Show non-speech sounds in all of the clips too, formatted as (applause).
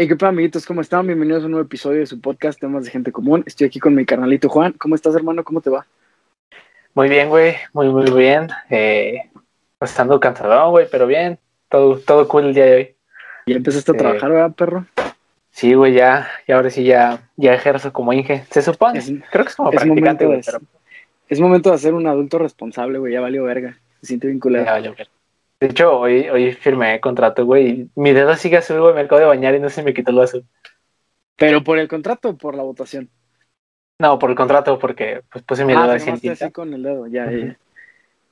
Hey, qué pedo, amiguitos, ¿cómo están? Bienvenidos a un nuevo episodio de su podcast Temas de Gente Común. Estoy aquí con mi carnalito Juan. ¿Cómo estás, hermano? ¿Cómo te va? Muy bien, güey, muy, muy bien. Eh, pues estando cansado, güey, pero bien. Todo, todo cool el día de hoy. ¿Ya empezaste a Eh, trabajar, verdad, perro? Sí, güey, ya, y ahora sí ya, ya ejerzo como Inge. Se supone. Es- Creo que es como Es practicante, güey, pero es momento de ser un adulto responsable, güey. Ya valió verga. Se siente bien culero. ya valió ver. De hecho, hoy, hoy firmé contrato, güey, y mi dedo sigue azul, güey, me acabo de bañar y no se me quitó lo azul. ¿Pero por el contrato o por la votación? No, por el contrato, porque pues puse mi ah, dedo así así con el dedo, ya, ya.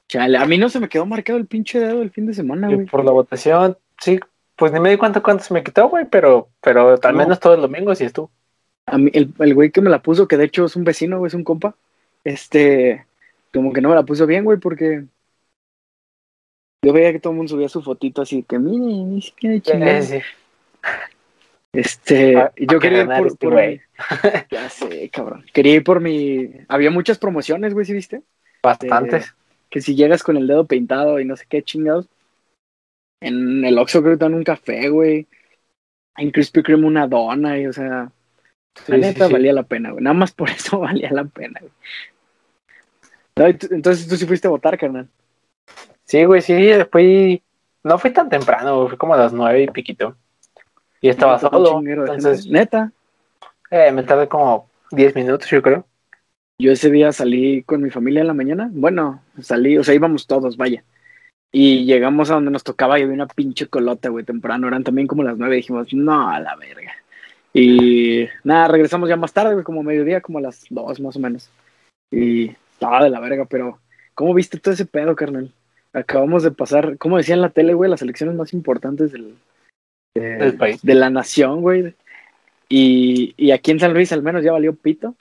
Chale, a mí no se me quedó marcado el pinche dedo el fin de semana, Y güey. por la votación, sí, pues ni me di cuenta cuánto se me quitó, güey, pero, pero al No. menos todo el domingo sí estuvo. A mí, el, el güey que me la puso, que de hecho es un vecino, güey, es un compa, este, como que no me la puso bien, güey, porque yo veía que todo el mundo subía su fotito así, que miren, es que chingada. Sí. Este, y pa yo que quería ir por, este por mi- ya sé, cabrón. Quería ir por mi, había muchas promociones, güey, ¿sí viste? Bastantes. Que si llegas con el dedo pintado y no sé qué chingados, en el Oxxo creo que dan un café, güey. En Krispy Kreme una dona y, o sea, la Sí, sí, neta sí. valía la pena, güey. Nada más por (laughs) eso valía la pena, güey. Entonces tú sí fuiste a votar, carnal. Sí, güey, sí, fui. No fui tan temprano, fui como a las nueve y piquito. Y estaba Un solo. Entonces. Neta. eh, me tardé como 10 minutos, yo creo. Yo ese día salí con mi familia en la mañana. Bueno, salí, o sea, íbamos todos, vaya. Y llegamos a donde nos tocaba y había una pinche colota, güey, temprano. Eran también como las nueve. Dijimos, no, a la verga. Y nada, regresamos ya más tarde, güey, como mediodía, como a las dos más o menos. Y estaba de la verga, pero ¿cómo viste todo ese pedo, carnal? Acabamos de pasar, como decía en la tele, güey, las elecciones más importantes del, de, Del país. de la nación, güey. Y, y aquí en San Luis al menos ya valió pito.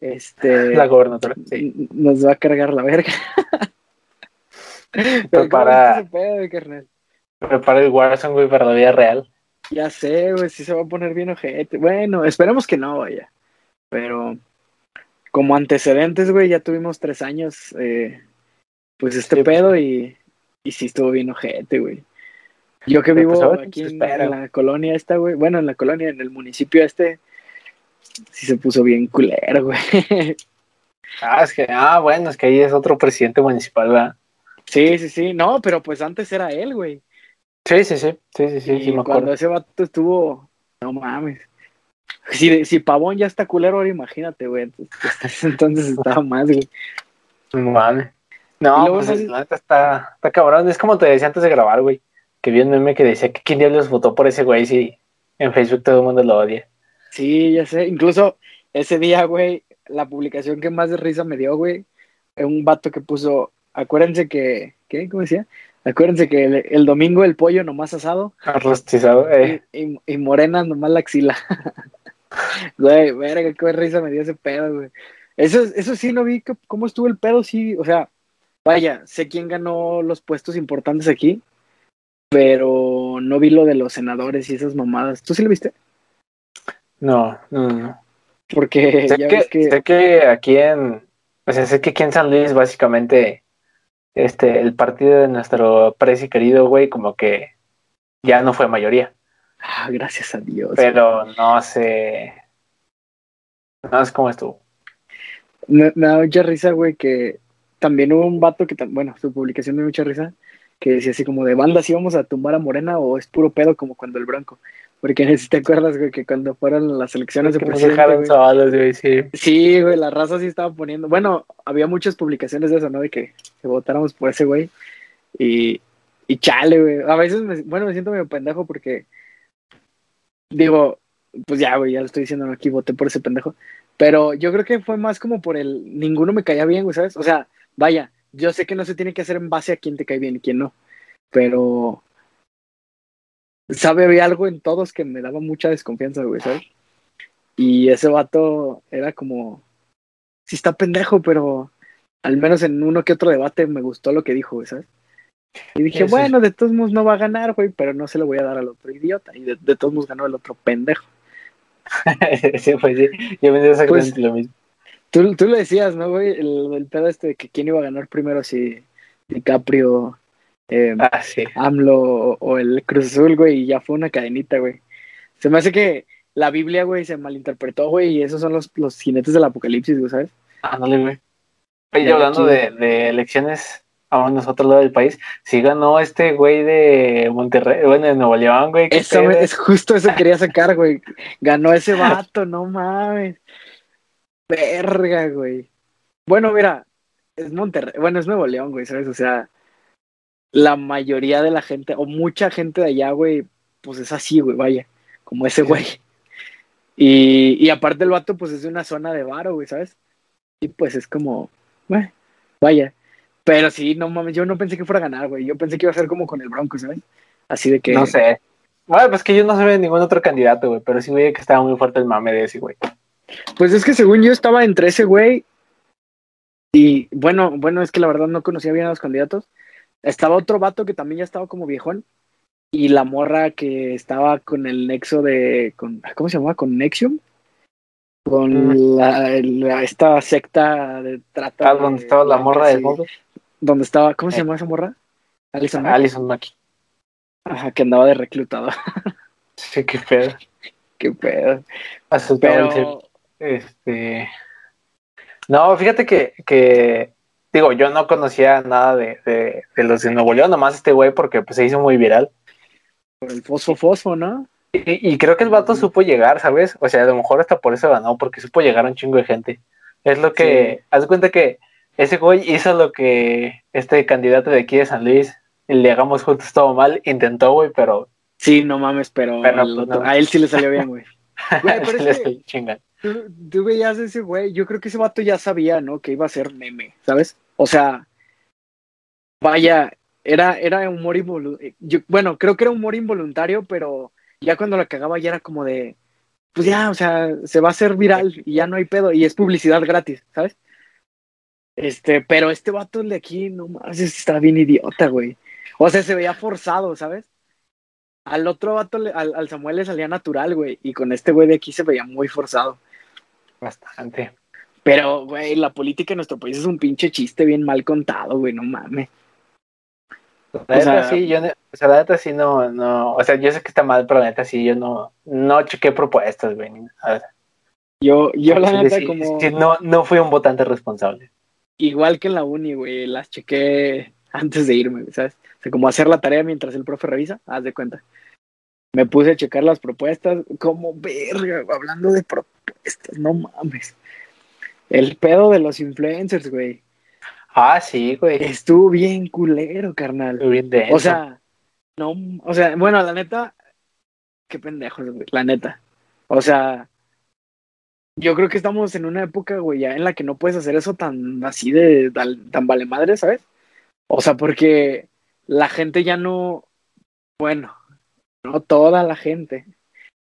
Este, (laughs) La gobernadora. Sí. Nos va a cargar la verga. (laughs) Pero ¿cómo para- viste ese pedo? Prepara el Warzone, güey, para la vida real. Ya sé, güey, sí se va a poner bien ojete. Bueno, esperemos que no, vaya. Pero como antecedentes, güey, ya tuvimos tres años, eh, pues este Sí, pues. pedo y, y sí estuvo bien ojete, güey. Yo que vivo pues, ahora aquí en, la colonia esta, güey, bueno, en la colonia, en el municipio este, sí se puso bien culero, güey. Ah, es que, ah, bueno, es que ahí es otro presidente municipal, ¿verdad? Sí, sí, sí, no, pero pues antes era él, güey. Sí, sí, sí. Sí, sí, sí, y sí, me cuando acuerdo. ese vato estuvo, no mames. Si, si Pavón ya está culero, ahora imagínate, güey. Entonces, (laughs) entonces estaba más, güey. No mames. No, luego pues sé- la neta está, está cabrón. Es como te decía antes de grabar, güey. Que vi un meme que decía que quién diablos votó por ese güey si en Facebook todo el mundo lo odia. Sí, ya sé. Incluso ese día, güey, la publicación que más de risa me dio, güey, es un vato que puso, acuérdense que, ¿qué? ¿Cómo decía? Acuérdense que el, el domingo el pollo nomás asado Rostizado, eh. y, y, y morena nomás la axila. (laughs) Güey, verga, qué risa me dio ese pedo, güey. Eso, eso sí, no vi que- cómo estuvo el pedo, sí, o sea, vaya, sé quién ganó los puestos importantes aquí, pero no vi lo de los senadores y esas mamadas. ¿Tú sí lo viste? No, no, no. Porque Sé ya que, ves que... sé que aquí en, o sea, sé que aquí en San Luis básicamente, este, el partido de nuestro presi querido, güey, como que ya no fue mayoría, Ah, gracias a Dios. pero no sé, no sé cómo estuvo. Me, me da mucha risa, güey, que también hubo un vato que, bueno, su publicación me dio mucha risa, que decía así como de banda, si vamos a tumbar a Morena o es puro pedo como cuando el Bronco. Porque si te acuerdas, güey, que cuando fueron las elecciones de presidente, güey, sí. Sí, güey, la raza sí estaba poniendo. Bueno, había muchas publicaciones de eso, ¿no? De que, que votáramos por ese güey. Y, y chale, güey. A veces, me, bueno, me siento medio pendejo porque. Digo, pues ya, güey, ya lo estoy diciendo, no, aquí voté por ese pendejo. Pero yo creo que fue más como por el. Ninguno me caía bien, güey, ¿sabes? O sea, vaya, yo sé que no se tiene que hacer en base a quién te cae bien y quién no. Pero. Sabe, había algo en todos que me daba mucha desconfianza, güey, ¿sabes? Y ese vato era como, sí está pendejo, pero al menos en uno que otro debate me gustó lo que dijo, güey, ¿sabes? Y dije, Eso bueno, de todos modos no va a ganar, güey, pero no se lo voy a dar al otro idiota. Y de, de todos modos ganó el otro pendejo. (laughs) sí, pues sí, yo me dio exactamente Pues- lo mismo. Tú, tú lo decías, ¿no, güey? El, el pedo este de que quién iba a ganar primero, si DiCaprio, eh, Ah, sí. AMLO o, o el Cruz Azul, güey, y ya fue una cadenita, güey. Se me hace que la Biblia, güey, se malinterpretó, güey, y esos son los, los jinetes del apocalipsis, güey, ¿sabes? Ándale, güey. Oye, hablando de, de elecciones a nosotros lado del país, sí ganó este güey de Monterrey, bueno, de Nuevo León, güey. Eso, es justo eso quería sacar, güey. Ganó ese (laughs) vato, no mames. Verga, güey. Bueno, mira, es Monterrey, bueno, es Nuevo León, güey, ¿sabes? O sea, la mayoría de la gente, o mucha gente de allá, güey, pues es así, güey, vaya, como ese güey. Y, y aparte el vato, pues es de una zona de varo, güey, ¿sabes? Y pues es como, bueno, vaya. Pero sí, no mames, yo no pensé que fuera a ganar, güey. Yo pensé que iba a ser como con el Bronco, ¿sabes? Así de que. No sé. Bueno, pues que yo no sabía de ningún otro candidato, güey, pero sí veía que estaba muy fuerte el mame de ese güey. Pues es que según yo estaba entre ese güey y bueno, bueno, es que la verdad no conocía bien a los candidatos. Estaba otro vato que también ya estaba como viejón y la morra que estaba con el nexo de con ¿cómo se llamaba? con Nexium con la, esta secta de trata ah, donde estaba la morra del mundo donde estaba ¿cómo se llama esa morra? Alison Mackey. Alison Mackey. Ajá, que andaba de reclutado. sí, qué pedo. (laughs) qué pedo. Pero... Este no, fíjate que, que, digo, yo no conocía nada de, de, los de Nuevo León, nomás este güey porque pues, se hizo muy viral. Por el fosfo fosfo, ¿no? Y, creo que el vato supo llegar, ¿sabes? O sea, a lo mejor hasta por eso ganó, porque supo llegar a un chingo de gente. Es lo que, haz cuenta que ese güey hizo lo que este candidato de aquí de San Luis, le hagamos juntos todo mal, intentó, güey, pero... Sí, no mames, pero, pues, a él sí le salió bien, güey. (laughs) Güey, pero es que, tú, veías ese güey, yo creo que ese vato ya sabía, ¿no? Que iba a ser meme, ¿sabes? O sea, vaya, era, era humor involuntario. Bueno, creo que era humor involuntario, pero ya cuando la cagaba ya era como de, pues ya, o sea, se va a hacer viral y ya no hay pedo y es publicidad gratis, ¿sabes? Este, pero este vato de aquí, no más, está bien idiota, güey. O sea, se veía forzado, ¿sabes? Al otro vato, al, al Samuel le salía natural, güey, y con este güey de aquí se veía muy forzado. Bastante. Pero, güey, la política en nuestro país es un pinche chiste bien mal contado, güey, no mames. La neta sí, yo, o sea, la neta sí no, no, o sea, yo sé que está mal, pero la neta sí, yo no, no chequé propuestas, güey. Yo, yo la neta como... no, no fui un votante responsable. Igual que en la uni, güey, las chequé antes de irme, ¿sabes? O sea, como hacer la tarea mientras el profe revisa, haz de cuenta me puse a checar las propuestas, como verga, hablando de propuestas, no mames. El pedo de los influencers, güey. Ah, sí, güey. Estuvo bien culero, carnal. bien O sea, no, o sea, bueno, la neta, qué pendejos, güey, la neta. O sea, yo creo que estamos en una época, güey, ya en la que no puedes hacer eso tan así de tan vale madre, ¿sabes? O sea, porque la gente ya no, bueno, no toda la gente.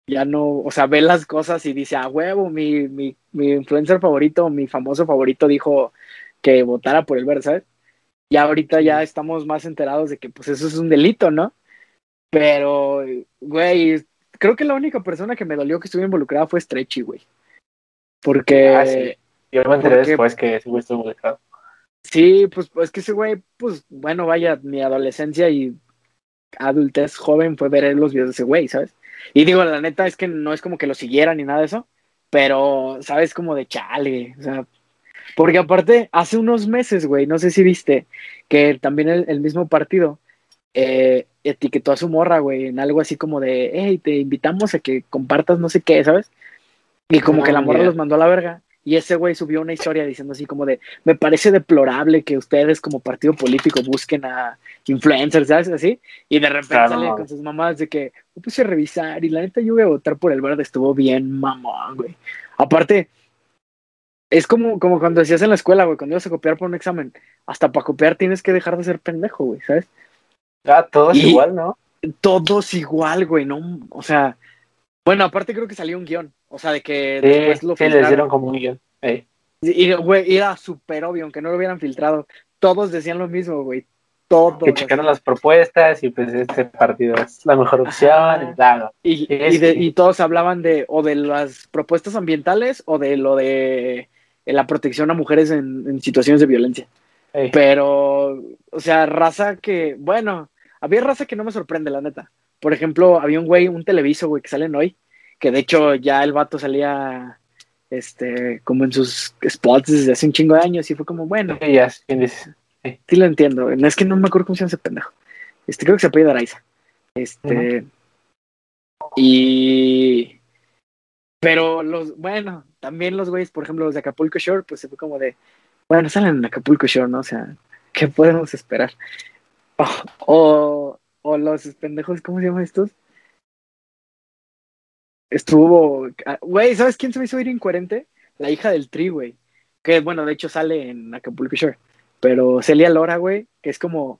Ya no, o sea, ve las cosas y dice, a huevo, mi, mi, mi influencer favorito, mi famoso favorito dijo que votara por el verde, ¿sabes? Y ahorita ya estamos más enterados de que pues eso es un delito, ¿no? Pero, güey, creo que la única persona que me dolió que estuviera involucrada fue Stretchy, güey. Porque... Ah, sí. Yo me enteré después que ese güey estuvo involucrado. Sí, pues, pues que ese güey, pues, bueno, vaya, mi adolescencia y adultez joven fue ver los videos de ese güey, ¿sabes? Y digo, la neta es que no es como que lo siguieran ni nada de eso, pero, ¿sabes? Como de chale, o sea, porque aparte, hace unos meses, güey, no sé si viste, que también el, mismo partido eh, etiquetó a su morra, güey, en algo así como de, hey, te invitamos a que compartas no sé qué, ¿sabes? Y como que la morra los mandó a la verga. Y ese güey subió una historia diciendo así como de, me parece deplorable que ustedes como partido político busquen a influencers, ¿sabes? Así. Y de repente sale con sus mamás de que me puse a revisar y la neta yo voy a votar por el verde, estuvo bien mamón, güey. Aparte, es como, como cuando decías en la escuela, güey, cuando ibas a copiar por un examen, hasta para copiar tienes que dejar de ser pendejo, güey, ¿sabes? Ah, todos igual, ¿no? Todos igual, güey, no, o sea, bueno, aparte creo que salió un guion. O sea, de que después lo sí, les dieron como un guion. Y, güey, era súper obvio, aunque no lo hubieran filtrado. Todos decían lo mismo, güey. Todos. Que checaron las propuestas y pues este partido es la mejor opción. Y, y, todos hablaban de o de las propuestas ambientales o de lo de la protección a mujeres en, situaciones de violencia. Pero, o sea, raza que, bueno, había raza que no me sorprende, la neta. por ejemplo, había un güey, un televiso, güey, que salen hoy, que de hecho ya el vato salía este, como en sus spots desde hace un chingo de años y fue como, bueno. Sí, ya. Sí. sí. lo entiendo. Es que no me acuerdo cómo se llama ese pendejo. Este, creo que se apellida Araiza. Este. Y. Pero los, bueno, también los güeyes, por ejemplo, los de Acapulco Shore, pues se fue como de, bueno, salen en Acapulco Shore, ¿no? O sea, ¿qué podemos esperar? O, o, o los pendejos, ¿cómo se llaman estos? Estuvo, güey, ¿sabes quién se me hizo ir incoherente? La hija del Tri, güey. Que, bueno, de hecho sale en Acapulco Shore. Pero Celia Lora, güey, que es como,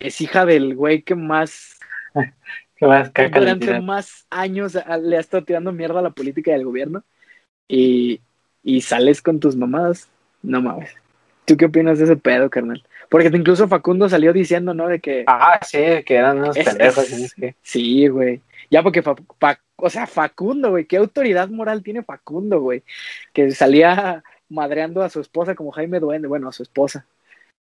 es hija del güey que más (laughs) ¿Qué más caca durante más años le ha estado tirando mierda a la política del gobierno y, y sales con tus mamadas. No mames. ¿Tú qué opinas de ese pedo, carnal? Porque incluso Facundo salió diciendo, ¿no? De que. Ah, sí, que eran unos es, pendejos. Es, que... Sí, güey. Ya porque, o sea, Facundo, güey, ¿qué autoridad moral tiene Facundo, güey? Que salía madreando a su esposa como Jaime Duende, bueno, a su esposa.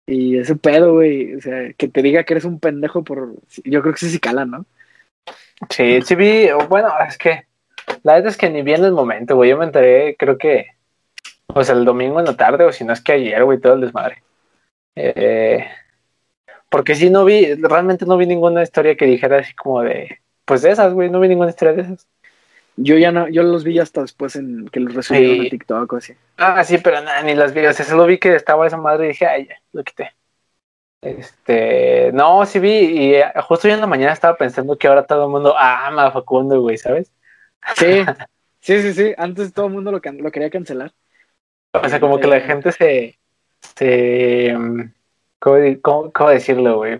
Y ese pedo, güey, o sea, que te diga que eres un pendejo por. Yo creo que sí sí cala, ¿no? Sí, sí vi, bueno, es que la verdad es que ni bien el momento, güey. Yo me enteré, creo que, o sea, el domingo en la tarde, o si no es que ayer, güey, todo el desmadre. Eh, porque sí, no vi, realmente no vi ninguna historia que dijera así como de, pues de esas, güey, no vi ninguna historia de esas. Yo ya no, yo los vi hasta después en que los resumieron sí. en TikTok o así. Ah, sí, pero nada, ni las vi, o sea, solo vi que estaba esa madre y dije, ay, ya, lo quité. Este, no, sí vi, y eh, justo hoy en la mañana estaba pensando que ahora todo el mundo ama a Facundo, güey, ¿sabes? Sí, (laughs) sí, sí, sí, antes todo el mundo lo, lo quería cancelar. O sea, como que la gente se, se, ¿cómo, cómo, cómo decirlo, güey?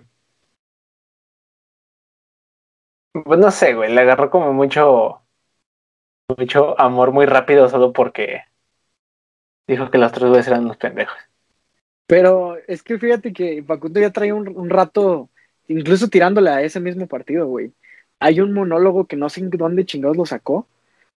Pues no sé, güey, le agarró como mucho, mucho amor muy rápido solo porque dijo que los tres güeyes eran unos pendejos. Pero es que fíjate que Facundo ya trae un, un, rato, incluso tirándole a ese mismo partido, güey. Hay un monólogo que no sé dónde chingados lo sacó,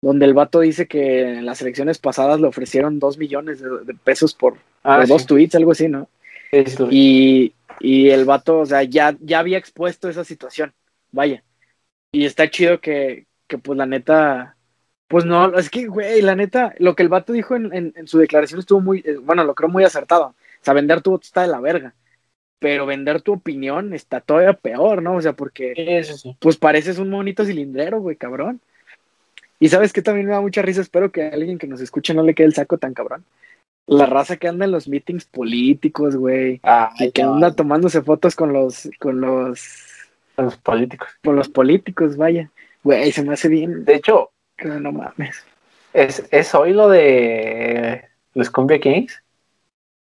donde el vato dice que en las elecciones pasadas le ofrecieron dos millones de, de pesos por, ah, por sí. dos tweets, algo así, ¿no? Sí, y, y el vato, o sea, ya, ya había expuesto esa situación, vaya. Y está chido que, que pues la neta, pues no, es que, güey, la neta, lo que el vato dijo en, en, en su declaración estuvo muy, eh, bueno, lo creo muy acertado. O sea, vender tu voto está de la verga. Pero vender tu opinión está todavía peor, ¿no? O sea, porque Eso sí. pues pareces un monito cilindrero, güey, cabrón. Y sabes que también me da mucha risa, espero que a alguien que nos escuche no le quede el saco tan cabrón. La raza que anda en los meetings políticos, güey. Ah, y que anda tomándose fotos con los, con los, con los políticos. Con los políticos, vaya. Güey, se me hace bien. De hecho, no mames. ¿Es, ¿Es hoy lo de los Cumbia Kings?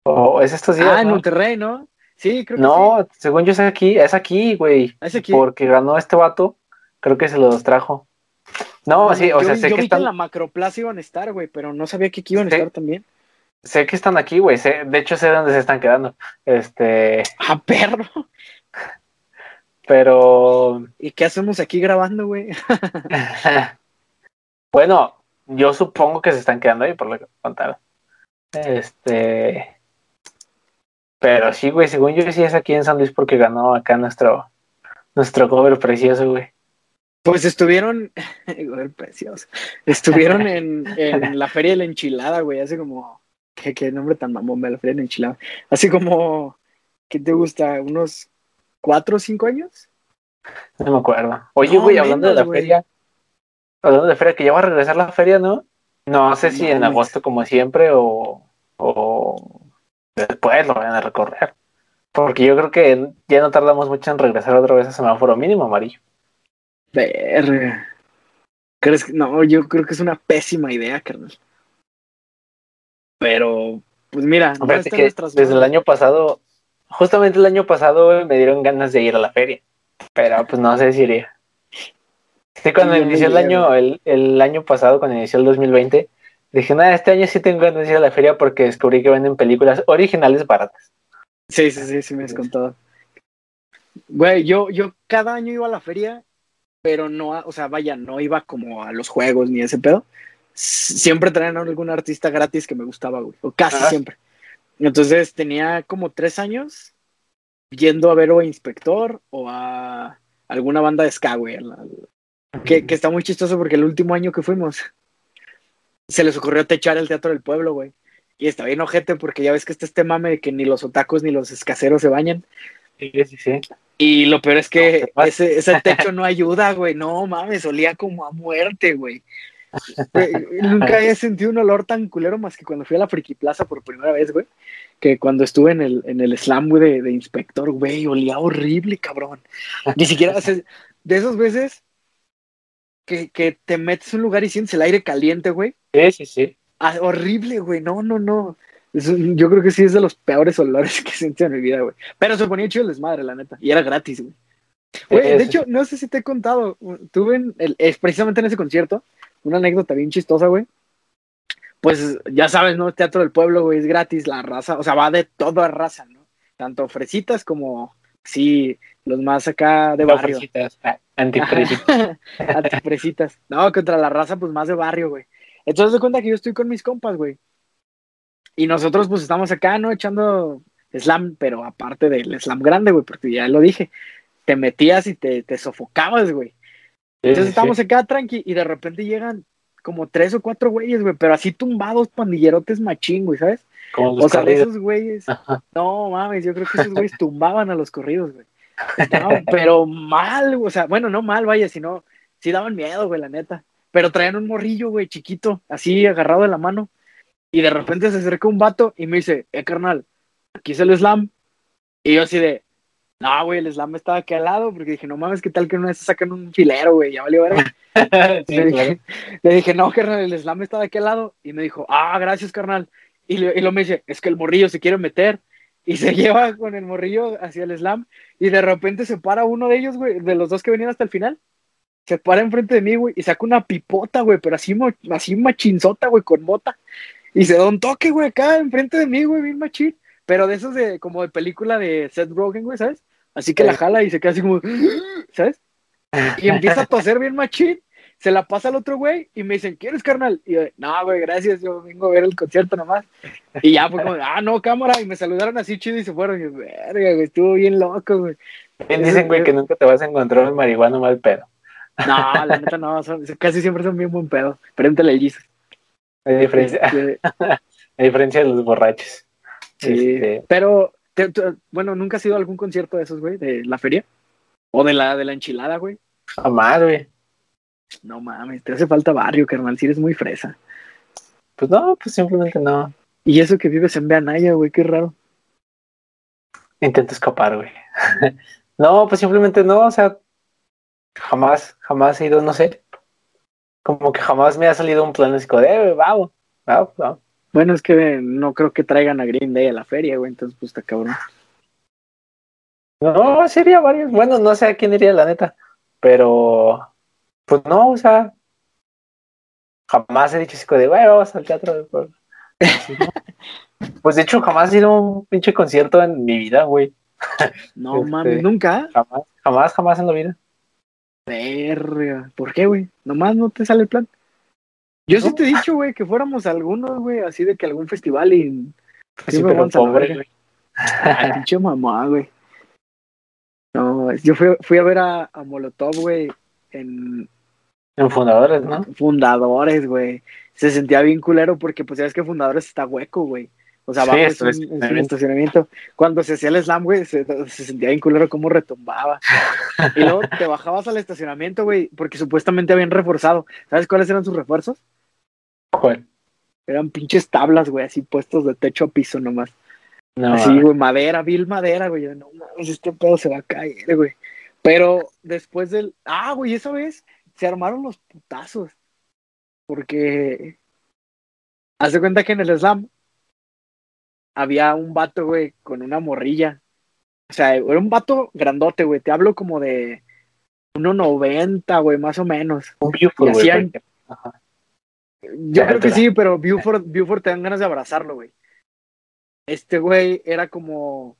¿O es estos días? Ah, en ¿no? Monterrey, ¿no? Sí, creo que No, sí. según yo es aquí, es aquí, güey. Es aquí. Porque ganó este vato, creo que se los trajo. No, sí, o yo, sea, sé yo que vi están, que en la macroplaza iban a estar, güey, pero no sabía que aquí iban a Sí. estar también. sé que están aquí, güey. sé- De hecho, sé dónde se están quedando. Este, Ah, perro. Pero ¿Y qué hacemos aquí grabando, güey? (laughs) bueno, yo supongo que se están quedando ahí por lo que contaron. Este, pero sí, güey, según yo sí es aquí en San Luis porque ganó acá nuestro nuestro cover precioso, güey. Pues estuvieron, (laughs) güey, precioso. Estuvieron en, en (laughs) la Feria de la Enchilada, güey, hace como, ¿qué, qué nombre tan mamón, la Feria de la Enchilada. Hace como, ¿qué te gusta? ¿Unos cuatro o cinco años? No me acuerdo. Oye, No, güey, hablando de la feria, hablando de feria, que ya va a regresar la feria, ¿no? No sé si en agosto como siempre o, o después lo van a recorrer. Porque yo creo que ya no tardamos mucho en regresar otra vez a semáforo mínimo amarillo. Verga. ¿Crees que? No, yo creo que es una pésima idea, carnal. Pero, pues mira, no que desde el año pasado, justamente el año pasado me dieron ganas de ir a la feria. Pero pues no sé si iría. Sí, cuando Sí, inició el año, el, el año pasado, cuando inició el 2020, dije, nada, este año sí tengo ganas de ir a la feria porque descubrí que venden películas originales baratas. Sí, sí, sí, sí me has contado. Güey, yo, yo cada año iba a la feria, pero no, o sea, vaya, no iba como a los juegos ni ese pedo. Siempre traían a algún artista gratis que me gustaba, güey, o casi siempre. Entonces tenía como tres años yendo a ver o a Inspector o a, alguna banda de ska, güey. Que, que está muy chistoso porque el último año que fuimos, se les ocurrió techar el Teatro del Pueblo, güey. Y está bien ojete porque ya ves que está este mame de que ni los otacos ni los escaseros se bañan. Sí, sí, sí. Y lo peor es que ese, ese techo no ayuda, güey. No mames, olía como a muerte, güey. Nunca había sentido un olor tan culero más que cuando fui a la Friki Plaza por primera vez, güey. Que cuando estuve en el, en el slam, güey, de, inspector, güey, olía horrible, cabrón. Ni siquiera, de esas veces que, que te metes en un lugar y sientes el aire caliente, güey. Sí, sí, sí. Ah, horrible, güey. No, no, no. yo creo que sí es de los peores olores (laughs) que he sentido en mi vida, güey. Pero se ponía chido el desmadre, la neta. Y era gratis, güey. Güey, de hecho, no sé si te he contado. Tuve en el, es precisamente en ese concierto una anécdota bien chistosa, güey. Pues ya sabes, ¿no? Teatro del Pueblo, güey, es gratis, la raza, o sea, va de toda raza, ¿no? Tanto fresitas como, sí, los más acá de barrio. Fresitas, ah, antifresitas. (laughs) antifresitas. No, contra la raza, pues más de barrio, güey. Entonces, de cuenta que yo estoy con mis compas, güey. Y nosotros, pues, estamos acá, ¿no? Echando slam, pero aparte del slam grande, güey, porque ya lo dije, te metías y te, te sofocabas, güey. Entonces estamos acá tranqui y de repente llegan como tres o cuatro güeyes, güey, pero así tumbados pandillerotes machín, güey, ¿sabes? o sea, de esos güeyes. (laughs) No mames, yo creo que esos güeyes (laughs) tumbaban a los corridos, güey. (laughs) pero mal, o sea, bueno, no mal, vaya, sino sí daban miedo, güey, la neta. Pero traían un morrillo, güey, chiquito, así agarrado de la mano. Y de repente se acerca un vato y me dice, eh, carnal, aquí es el slam. Y yo así de, no, güey, el slam estaba aquí al lado, porque dije, no mames, ¿qué tal que una vez sacan un filero, güey? Ya valió ver. (laughs) le, dije, no, carnal, el slam estaba aquí al lado. Y me dijo, ah, gracias, carnal. Y, y lo me dice, es que el morrillo se quiere meter. Y se (laughs) lleva con el morrillo hacia el slam. Y de repente se para uno de ellos, güey, de los dos que venían hasta el final. Se para enfrente de mí, güey, y saca una pipota, güey, pero así, así machinzota, güey, con bota. Y se da un toque, güey, acá enfrente de mí, güey, bien machín. Pero de esos de, como de película de Seth Rogen, güey, ¿sabes? Así que la jala y se queda así como, (gasps) ¿sabes? Y empieza a toser bien machín. Se la pasa al otro güey y me dicen, ¿quieres, carnal? Y yo, no, güey, gracias, yo vengo a ver el concierto nomás. Y ya fue como, (laughs) ah, no, cámara. Y me saludaron así chido y se fueron. Y yo, verga, güey, estuvo bien loco, güey. Bien dicen, güey, que nunca te vas a encontrar un marihuano mal pedo. No, la (laughs) neta no, casi siempre son bien buen pedo. Pregúntale a Jesus. Hay diferencia, este, (laughs) hay diferencia de los borrachos. Sí, este, pero, bueno, ¿nunca has ido a algún concierto de esos, güey? ¿De la feria? ¿O de la, de la enchilada, güey? Jamás, güey. No mames, te hace falta barrio, carnal, si eres muy fresa. Pues no, pues simplemente no. Y eso que vives en Beanaya, güey, qué raro. Intento escapar, güey. (laughs) no, pues simplemente no, o sea, jamás, jamás he ido, no sé. Como que jamás me ha salido un plan así de, eh, vamos, vamos, vamos. Bueno, es que no creo que traigan a Green Day a la feria, güey, entonces pues está cabrón. No, sería varios. Bueno, no sé a quién iría, la neta. Pero, pues no, o sea, jamás he dicho así de, güey, vamos al teatro. (laughs) pues de hecho, jamás he ido a un pinche concierto en mi vida, güey. No mames, este, nunca. Jamás, jamás, jamás en la vida. Verga, ¿por qué, güey? Nomás no te sale el plan. Yo sí te he dicho, güey, que fuéramos algunos, güey, así de que algún festival y. Sí, pero pobre, güey. Pinche mamá, güey. No, yo fui, fui a ver a, a Molotov, güey, en. En Fundadores, ¿no? Fundadores, güey. Se sentía bien culero porque, pues, sabes que Fundadores está hueco, güey. O sea, vamos en, en, estacionamiento. Cuando se hacía el slam, güey, se, se, sentía bien culero cómo retumbaba. y luego te bajabas al estacionamiento, güey, porque supuestamente habían reforzado. ¿Sabes cuáles eran sus refuerzos? Eran pinches tablas, güey, así puestos de techo a piso nomás. No, así, güey, madera, vil madera, güey. No mames, este pedo se va a caer, güey. Pero después del. Ah, güey, esa vez se armaron los putazos. Porque. Hace cuenta que en el slam había un vato, güey, con una morrilla. O sea, era un vato grandote, güey. Te hablo como de 1.90, güey, más o menos. Un Buford, güey. Yo creo que sí, pero Buford, Buford te dan ganas de abrazarlo, güey. Este güey era como.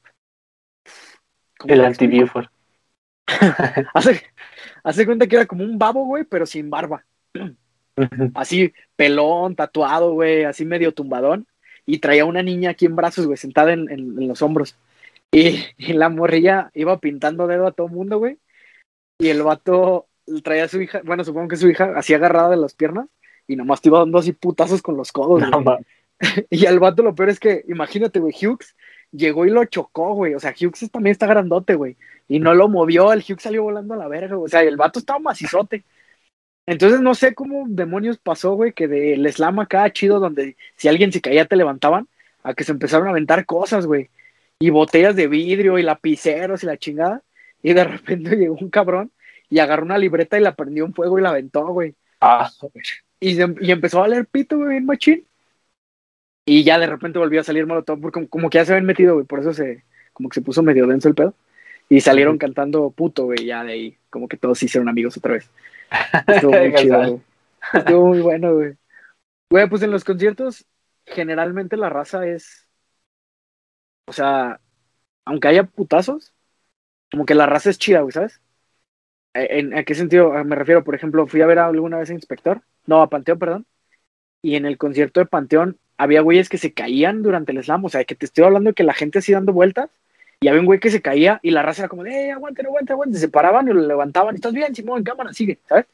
el anti-Buford. (laughs) hace, hace cuenta que era como un babo, güey, pero sin barba. así, pelón, tatuado, güey, así medio tumbadón. Y traía una niña aquí en brazos, güey, sentada en, en, los hombros. Y, y, la morrilla iba pintando dedo a todo mundo, güey. y el vato traía a su hija, bueno, supongo que su hija, así agarrada de las piernas, y nomás te iba dando así putazos con los codos, No, güey. (laughs) Y al vato lo peor es que, imagínate, güey, Hughes llegó y lo chocó, güey. O sea, Hughes también está grandote, güey. Y no lo movió, el Hughes salió volando a la verga, güey. O sea, el vato estaba macizote. Entonces no sé cómo demonios pasó, güey, que del slam acá chido, donde si alguien se caía te levantaban, a que se empezaron a aventar cosas, güey. Y botellas de vidrio y lapiceros y la chingada. Y de (laughs) repente llegó un cabrón y agarró una libreta y la prendió en fuego y la aventó, güey. Ah, Y, se- y empezó a leer pito, güey, bien machín. Y ya de repente volvió a salir Molotov, porque como, como que ya se habían metido, güey, por eso se, como que se puso medio denso el pedo. Y salieron cantando puto, güey, ya de ahí, como que todos se hicieron amigos otra vez. (laughs) Estuvo muy chido, güey. Estuvo muy bueno, güey. Güey, pues en los conciertos, generalmente la raza es, o sea, aunque haya putazos, como que la raza es chida, güey, ¿sabes? Eh, ¿En, a qué sentido Ah, me refiero? Por ejemplo, fui a ver alguna vez a Inspector, no, a Panteón, perdón, y en el concierto de Panteón había güeyes que se caían durante el slam, o sea, que te estoy hablando de que la gente así dando vueltas, y había un güey que se caía y la raza era como, de, eh, aguanten, aguanten, aguanten, se paraban y lo levantaban, estás bien, Simón, en cámara, sigue, ¿sabes?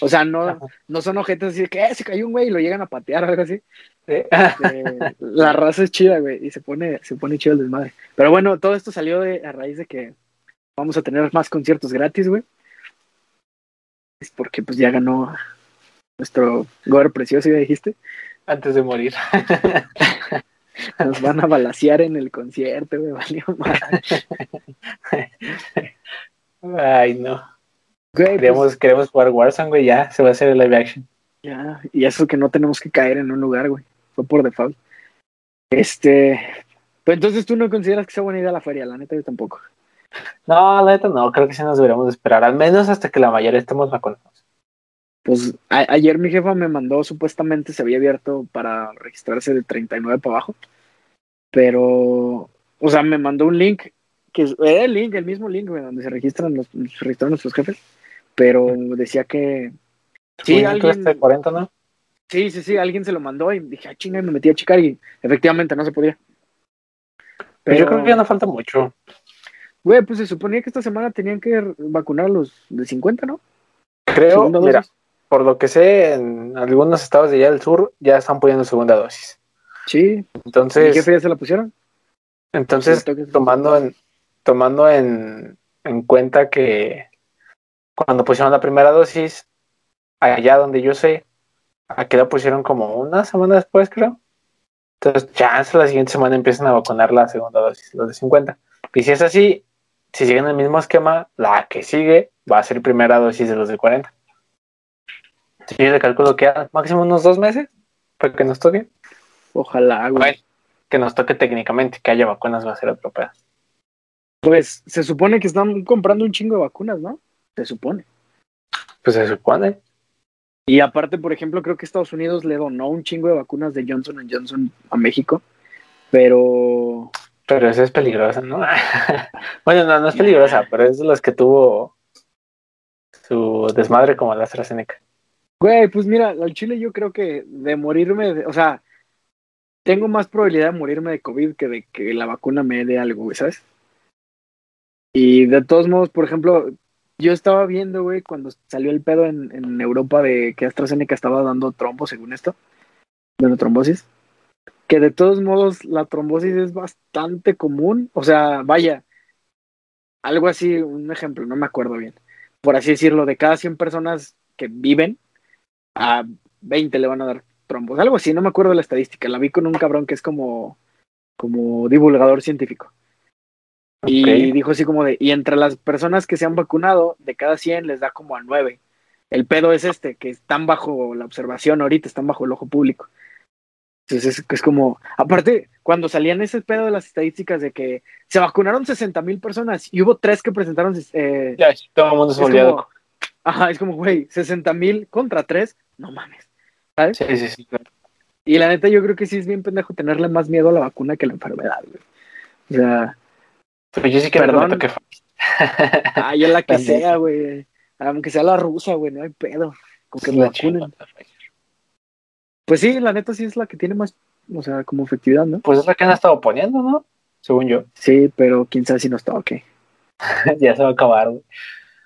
O sea, no, no son ojetes así de que eh, se cayó un güey y lo llegan a patear o algo así. Sí. Eh, la raza es chida, güey, y se pone, se pone chido el desmadre. Pero bueno, todo esto salió de, a raíz de que vamos a tener más conciertos gratis, güey. Es porque pues ya ganó nuestro Gore precioso, ya dijiste. Antes de morir. (laughs) Nos van a balasear en el concierto, güey, valió madre. Ay, no. Güey, pues, Queremos, queremos jugar Warzone, güey, ya. Se va a hacer el live action. ya, y eso que no tenemos que caer en un lugar, güey. Fue por default. Este, pues entonces tú no consideras que sea buena idea la feria, la neta yo tampoco. No, la neta no. Creo que sí nos deberíamos de esperar. Al menos hasta que la mayoría estemos vacunados. Pues a- ayer mi jefa me mandó, supuestamente se había abierto para registrarse de 39 para abajo, pero, o sea, me mandó un link, que es era el link, el mismo link, donde se registran los, se registran nuestros jefes, pero decía que, Sí, Uy, ¿no alguien- tuviste 40, ¿no? sí, sí, sí, alguien se lo mandó y dije, ah, chinga, y me metí a checar y efectivamente no se podía. Pero yo creo que ya no falta mucho. Güey, pues se suponía que esta semana tenían que vacunar a los de 50, ¿no? Creo, mira, dosis. por lo que sé, en algunos estados de allá del sur ya están poniendo segunda dosis. Sí, Entonces, jefe ya se la pusieron. entonces tomando en, tomando en, en cuenta que cuando pusieron la primera dosis, allá donde yo sé, aquí la pusieron como una semana después, creo. Entonces, chance la siguiente semana empiezan a vacunar la segunda dosis, los de 50. Y si es así, si siguen el mismo esquema, la que sigue va a ser primera dosis de los de 40. Entonces, yo le calculo que a máximo unos dos meses para que nos toque. Ojalá, güey. Bueno, que nos toque técnicamente, que haya vacunas va a ser otro pedo. Pues se supone que están comprando un chingo de vacunas, ¿no? Se supone. Pues se supone. Y aparte, por ejemplo, creo que Estados Unidos le donó un chingo de vacunas de Johnson Johnson a México, pero Pero esa es peligrosa, ¿no? (laughs) bueno, no, no es peligrosa, pero es de las que tuvo su desmadre como la AstraZeneca. Güey, pues mira, al chile yo creo que de morirme, de- o sea, tengo más probabilidad de morirme de COVID que de que la vacuna me dé algo, güey, ¿sabes? Y de todos modos, por ejemplo, yo estaba viendo, güey, cuando salió el pedo en, en Europa de que AstraZeneca estaba dando trombo, según esto, bueno, trombosis, que de todos modos la trombosis es bastante común, o sea, vaya, algo así, un ejemplo, no me acuerdo bien, por así decirlo, de cada 100 personas que viven, a 20 le van a dar trombos, algo así, no me acuerdo de la estadística, la vi con un cabrón que es como, como divulgador científico. Y dijo así como de, y entre las personas que se han vacunado, de cada 100 les da como a 9. El pedo es este, que están bajo la observación ahorita, están bajo el ojo público. Entonces es, es como, aparte, cuando salían ese pedo de las estadísticas de que se vacunaron 60 mil personas y hubo tres que presentaron, eh, Ya, todo el mundo se volvió ajá, es como, güey, 60 mil contra tres, no mames. ¿Sabes? Sí, sí, sí. claro. Y la neta, yo creo que sí es bien pendejo tenerle más miedo a la vacuna que a la enfermedad, güey. O sea, Pero yo sí que me Perdón. toque. ay, a la que sea, güey. Aunque sea la rusa, güey, no hay pedo. Con que me vacunen. chingada. Pues sí, la neta sí es la que tiene más, o sea, como efectividad, ¿no? Pues es la que han estado poniendo, ¿no? Según yo. Sí, pero quién sabe si nos (laughs) toque. ya se va a acabar, güey.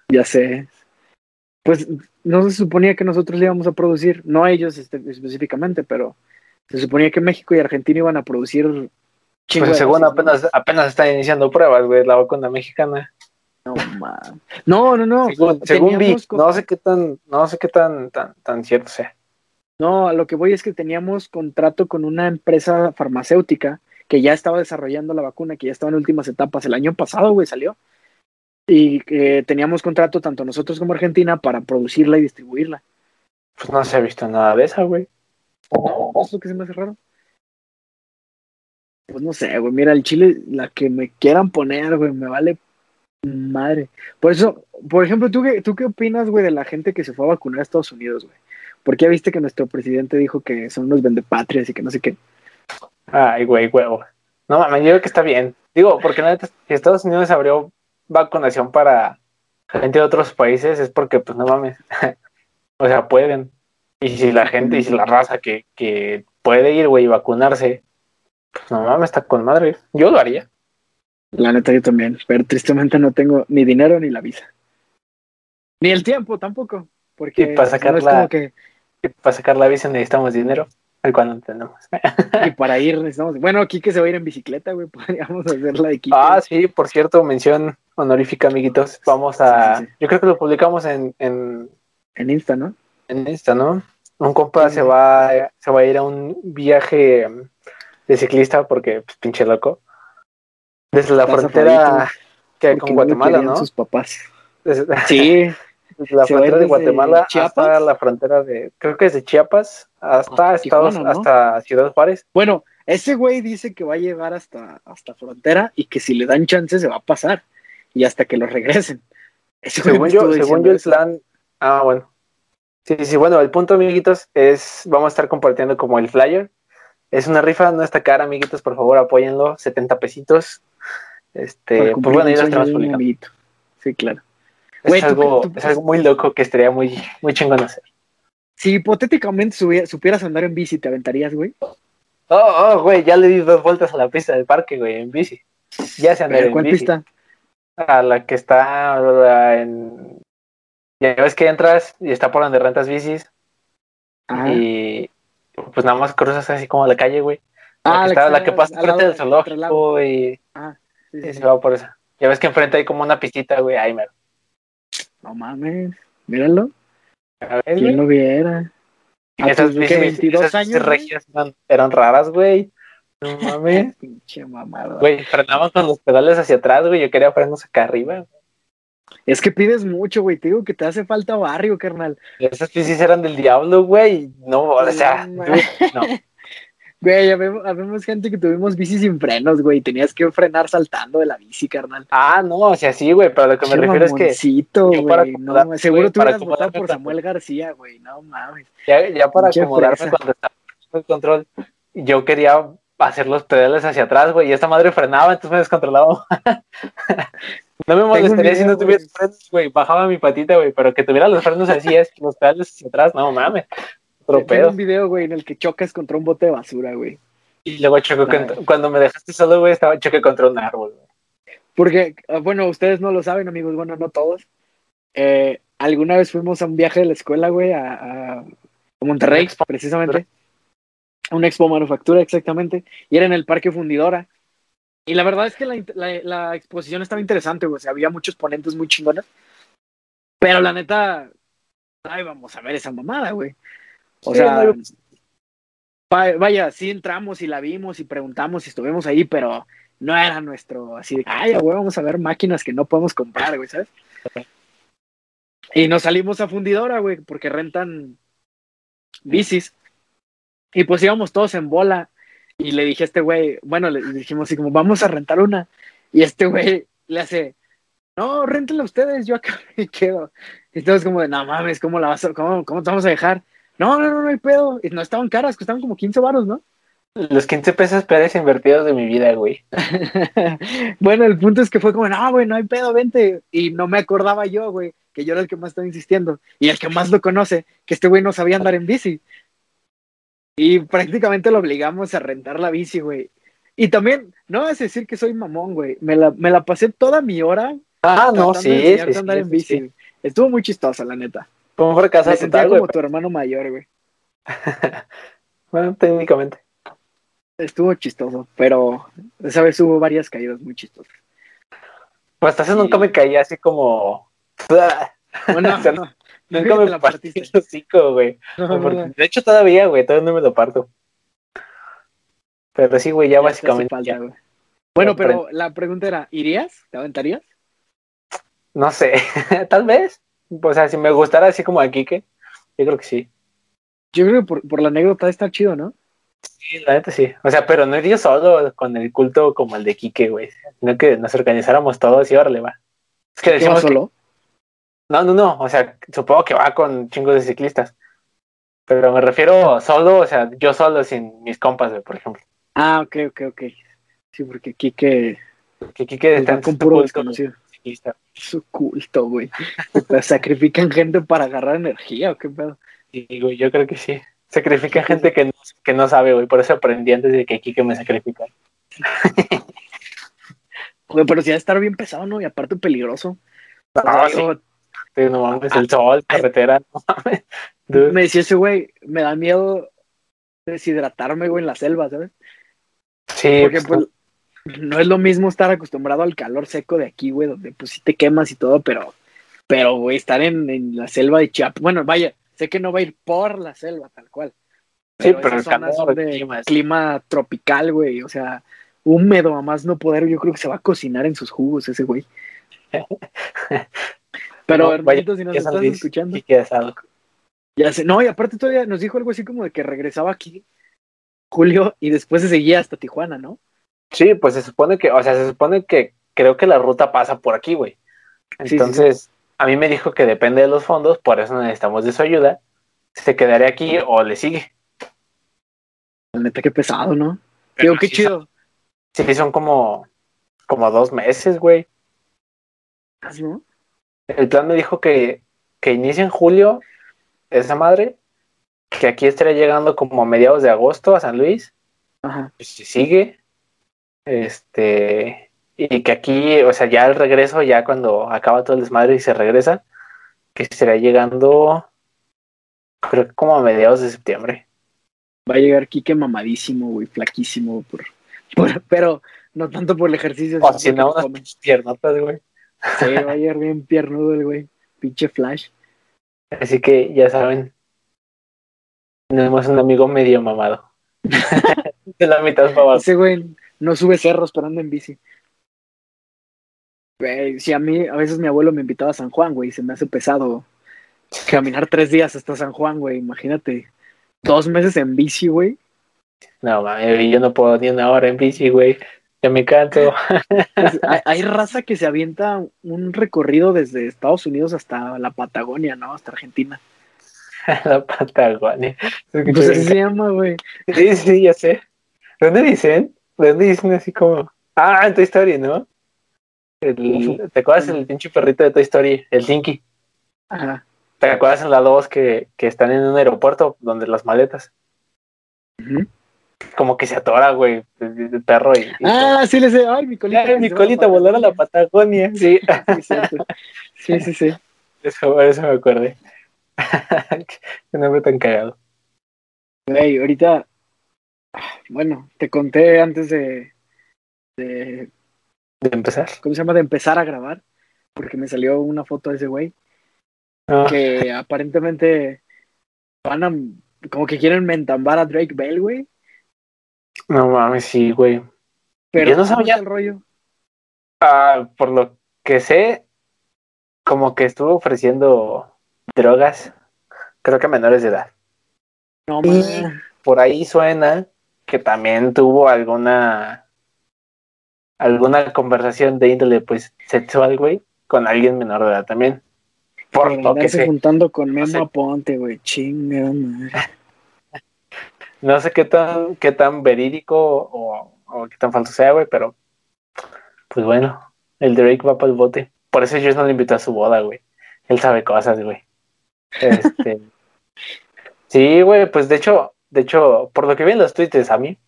Ya sé. Pues no se suponía que nosotros íbamos a producir, no ellos este, específicamente, pero se suponía que México y Argentina iban a producir. Pues según apenas, apenas están iniciando pruebas, güey, la vacuna mexicana. No, no, no, no. Según, vi, no sé qué tan, no sé qué tan, tan, tan cierto sea. No, a lo que voy es que teníamos contrato con una empresa farmacéutica que ya estaba desarrollando la vacuna, que ya estaba en últimas etapas. El año pasado, güey, salió. Y que teníamos contrato tanto nosotros como Argentina para producirla y distribuirla. Pues no se ha visto nada de esa, güey. No, es lo que se me hace raro. Pues no sé, güey. Mira, el chile, la que me quieran poner, güey, me vale madre. Por eso, por ejemplo, ¿tú qué, ¿tú qué opinas, güey, de la gente que se fue a vacunar a Estados Unidos, güey? Porque ya viste que nuestro presidente dijo que son unos vendepatrias y que no sé qué. Ay, güey, huevo. No mames, yo creo que está bien. Digo, porque si Estados Unidos abrió vacunación para gente de otros países es porque, pues no mames. (laughs) o sea, pueden. Y si la gente y si la raza que, que puede ir, güey, y vacunarse, pues no mames, está con madre. Yo lo haría. La neta, yo también. Pero tristemente no tengo ni dinero ni la visa. Ni el tiempo tampoco. Porque y para sacar, la, que... para sacar la visa necesitamos dinero. El cual tenemos. (laughs) y para ir necesitamos. Bueno, Kike se va a ir en bicicleta, güey. (laughs) Podríamos hacerla de Kike. Ah, sí, por cierto, mención honorífica, amiguitos. Vamos a. Yo creo que lo publicamos en, en. En Insta, ¿no? En Insta, ¿no? Un compa se va, se va a ir a un viaje de ciclista porque, pues, pinche loco. Desde la frontera que con Guatemala, ¿no? Sus papás. sí. (laughs) Desde la frontera de Guatemala hasta la frontera de, creo que es de Chiapas, hasta Estados, hasta Ciudad Juárez. Bueno, ese güey dice que va a llegar hasta, hasta frontera y que si le dan chance se va a pasar y hasta que lo regresen. según yo, según yo el plan, ah, bueno. Sí, sí, bueno, el punto, amiguitos, es, vamos a estar compartiendo como el flyer. Es una rifa, no está cara, amiguitos, por favor, apóyenlo, 70 pesitos. Este, pues bueno, ya lo estamos Sí, claro. Es, algo, es algo muy loco que estaría muy, muy chingón hacer. Si hipotéticamente supieras andar en bici, ¿te aventarías, güey? Oh, oh, güey, ya le di dos vueltas a la pista del parque, güey, en bici. Ya se andar en ¿Cuál pista? A la que está en... Ya ves que entras y está por donde rentas bicis. Y pues nada más cruzas así como la calle, güey. La, ah, que, está, la que pasa frente del zoológico y... Ah, sí, sí, se va por eso. Ya ves que enfrente hay como una pistita, güey, ahí mero. No mames, míralo. A ver, ¿Quién lo viera? Esas bicis, 22 esas años, regias eran, raras, güey. No (laughs) mames. Pinche mamado. Güey, frenaban con los pedales hacia atrás, güey. Yo quería frenos acá arriba. Es que pides mucho, güey. Te digo que te hace falta barrio, carnal. Esas bicis eran del diablo, güey. No, o sea, no. Güey, (laughs) habemos, gente que tuvimos bici sin frenos, güey. Tenías que frenar saltando de la bici, carnal. Ah, no, o sea, sí, güey, pero lo que me refiero es que. Güey, no, seguro tú hubieras votado por Samuel García, güey. No mames. Ya, ya para acomodarme cuando estaba en el control, yo quería hacer los pedales hacia atrás, güey, y esta madre frenaba, entonces me descontrolaba. (laughs) no me molestaría si no tuviera frenos, güey. Bajaba mi patita, güey, pero que tuviera los frenos así, es los pedales hacia atrás, no mames. Tengo un video, güey, en el que chocas contra un bote de basura, güey. Y luego choco contra, cuando me dejaste solo, güey, estaba choque contra un árbol, güey. Porque, ah, bueno, ustedes no lo saben, amigos, bueno, no todos. Eh, alguna vez fuimos a un viaje de la escuela, güey, a, Monterrey, precisamente. una expo manufactura, exactamente. Y era en el Parque Fundidora. Y la verdad es que la, exposición estaba interesante, güey. O sea, había muchos ponentes muy chingones. Pero la neta, ay, vamos a ver esa mamada, güey. O sea, vaya, sí entramos y la vimos y preguntamos y estuvimos ahí, pero no era nuestro, así de, ay, güey, vamos a ver máquinas que no podemos comprar, güey, ¿sabes? Y nos salimos a fundidora, güey, porque rentan bicis. Y pues íbamos todos en bola. Y le dije a este güey, bueno, le dijimos así como, vamos a rentar una. Y este güey le hace, no, rentenla ustedes, yo acá (laughs) me quedo. Y entonces como de, no mames, ¿cómo la vas a, cómo, cómo te vamos a dejar? No, no, no, no hay pedo. No estaban caras, costaban como 15 varos, ¿no? Los 15 pesos peores invertidos de mi vida, güey. (laughs) bueno, el punto es que fue como, no, güey, no hay pedo, vente. Y no me acordaba yo, güey, que yo era el que más estaba insistiendo. Y el que más lo conoce, que este güey no sabía andar en bici. Y prácticamente lo obligamos a rentar la bici, güey. Y también, no vas a decir que soy mamón, güey. Me la, me la pasé toda mi hora Ah, no, sí, sí, andar sí, en bici. sí. Estuvo muy chistosa, la neta. Fue un fracaso Me sentía total, como tu hermano mayor, güey. (laughs) Bueno, técnicamente. Estuvo chistoso, pero esa vez hubo varias caídas muy chistosas. Pues hasta eso Sí. nunca me caía así como. (laughs) Bueno, O sea, no, Nunca me la partí el hocico, güey. No, no. De hecho, todavía, güey, todavía no me lo parto. Pero sí, güey, ya, básicamente. falta, ya. güey. Bueno, pero la pregunta era, ¿irías? ¿Te aventarías? No sé, (laughs) tal vez. O sea, si me gustara así como a Kike, yo creo que sí. Yo creo que por, por la anécdota está chido, ¿no? Sí, la neta sí. O sea, pero no iría solo con el culto como el de Kike, güey. Sino que nos organizáramos todos y órale, va. Es que ¿Tú vas decimos que- solo? No, no, no. O sea, supongo que va con chingos de ciclistas. Pero me refiero solo, o sea, yo solo sin mis compas, güey, por ejemplo. Ah, ok, ok, ok. Sí, porque aquí que Que Kike está con puro culto desconocido. Su culto, güey. (laughs) Sacrifican gente para agarrar energía, ¿o qué pedo? Y güey, yo creo que sí. Sacrifica gente que no, que no sabe, güey. Por eso aprendí antes de que Kike me sacrifica. (laughs) Güey, pero si va a estar bien pesado, ¿no? Y aparte peligroso. O sea, Ah, Sí, no mames, el sol, carretera, no mames. Dude. Me decía ese güey, me da miedo deshidratarme, güey, en la selva, ¿sabes? Sí, Porque pues, pues no es lo mismo estar acostumbrado al calor seco de aquí, güey, donde pues sí te quemas y todo, pero, pero, güey, estar en, en la selva de Chiapas, bueno, vaya, sé que no va a ir por la selva, tal cual. Sí, pero el calor, de clima, clima tropical, güey, o sea, húmedo a más no poder, yo creo que se va a cocinar en sus jugos ese güey. (laughs) Pero, No, vaya, hermanito, si nos estás Luis, escuchando, ya sé, no, y aparte todavía nos dijo algo así como de que regresaba aquí Julio y después se seguía hasta Tijuana, ¿no? Sí, pues se supone que, o sea, se supone que creo que la ruta pasa por aquí, güey. sí, Entonces, a mí me dijo que depende de los fondos, por eso necesitamos de su ayuda. ¿Se quedaría aquí o le sigue? La neta, qué pesado, ¿no? Digo, qué sí chido. Sí, son como, como dos meses, güey. ¿no? El plan me dijo que, que inicia en julio esa madre, que aquí estaría llegando como a mediados de agosto a San Luis, Ajá. pues si sigue, este, y que aquí, o sea, ya el regreso, ya cuando acaba todo el desmadre y se regresa, que estaría llegando, creo que como a mediados de septiembre. Va a llegar Quique mamadísimo, güey, flaquísimo, por, (laughs) por- pero no tanto por el ejercicio. O si no, unas piernotas, güey. Sí, va a llegar bien piernudo el güey. Pinche flash. Así que ya saben, tenemos un amigo medio mamado. (laughs) de la mitad para abajo. Ese güey no sube cerros, pero anda en bici. Güey, si a mí, a veces mi abuelo me invitaba a San Juan, güey, y se me hace pesado caminar tres días hasta San Juan, güey. Imagínate, dos meses en bici, güey. No, mami, yo no puedo ni una hora en bici, güey. Ya me canto. Pues, (laughs) hay, hay raza que se avienta un recorrido desde Estados Unidos hasta la Patagonia, ¿no? Hasta Argentina. (laughs) la Patagonia. Escucha Pues así se llama, güey. Sí, sí, ya sé. ¿Dónde dicen? ¿Dónde dicen así como? Ah, en Toy Story, ¿no? El- ¿Te acuerdas el pinche perrito de Toy Story? El Tinky. Ajá. ¿Te acuerdas en la 2 que, que están en un aeropuerto donde las maletas? Como que se atora, güey, el, perro y... y- Ah, sí, le sé. Ay, mi colita. Ay, mi colita volar a la Patagonia. Sí, Sí, sí, sí, sí. eso, eso me acordé. (laughs) Qué nombre tan cagado. Güey, ahorita, bueno, te conté antes de, de, De empezar. ¿cómo se llama? De empezar a grabar, porque me salió una foto de ese güey, No, que aparentemente van a, como que quieren mentambar a Drake Bell, güey, no mames, sí, güey. pero Yo no ¿cómo sabía. el rollo? Ah, por lo que sé, como que estuvo ofreciendo drogas, creo que a menores de edad. No, Y-. Por ahí suena que también tuvo alguna alguna conversación de índole pues sexual, güey, con alguien menor de edad también. Por lo que sé. juntando con Memo sé. Aponte, güey, chinga madre. (laughs) No sé qué tan qué tan verídico o, o qué tan falso sea, güey, pero pues bueno, el Drake va para el bote. Por eso yo no le invito a su boda, güey. Él sabe cosas, güey. Este, (laughs) sí, güey, pues de hecho, de hecho, por lo que vi en los tweets a mí,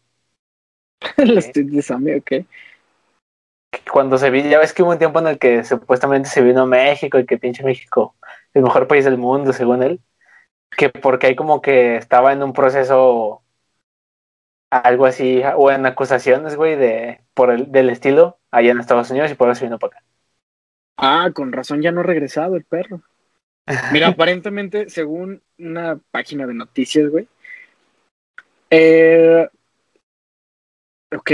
(laughs) Los tweets de Sammy, ok. cuando se vino, ya ves que hubo un tiempo en el que supuestamente se vino a México y que pinche México, el mejor país del mundo, según él, que porque ahí como que estaba en un proceso algo así, o en acusaciones, güey, de, por el, del estilo allá en Estados Unidos y por eso vino para acá. Ah, con razón ya no ha regresado el perro. Mira, (laughs) aparentemente, según una página de noticias, güey. Eh, ok.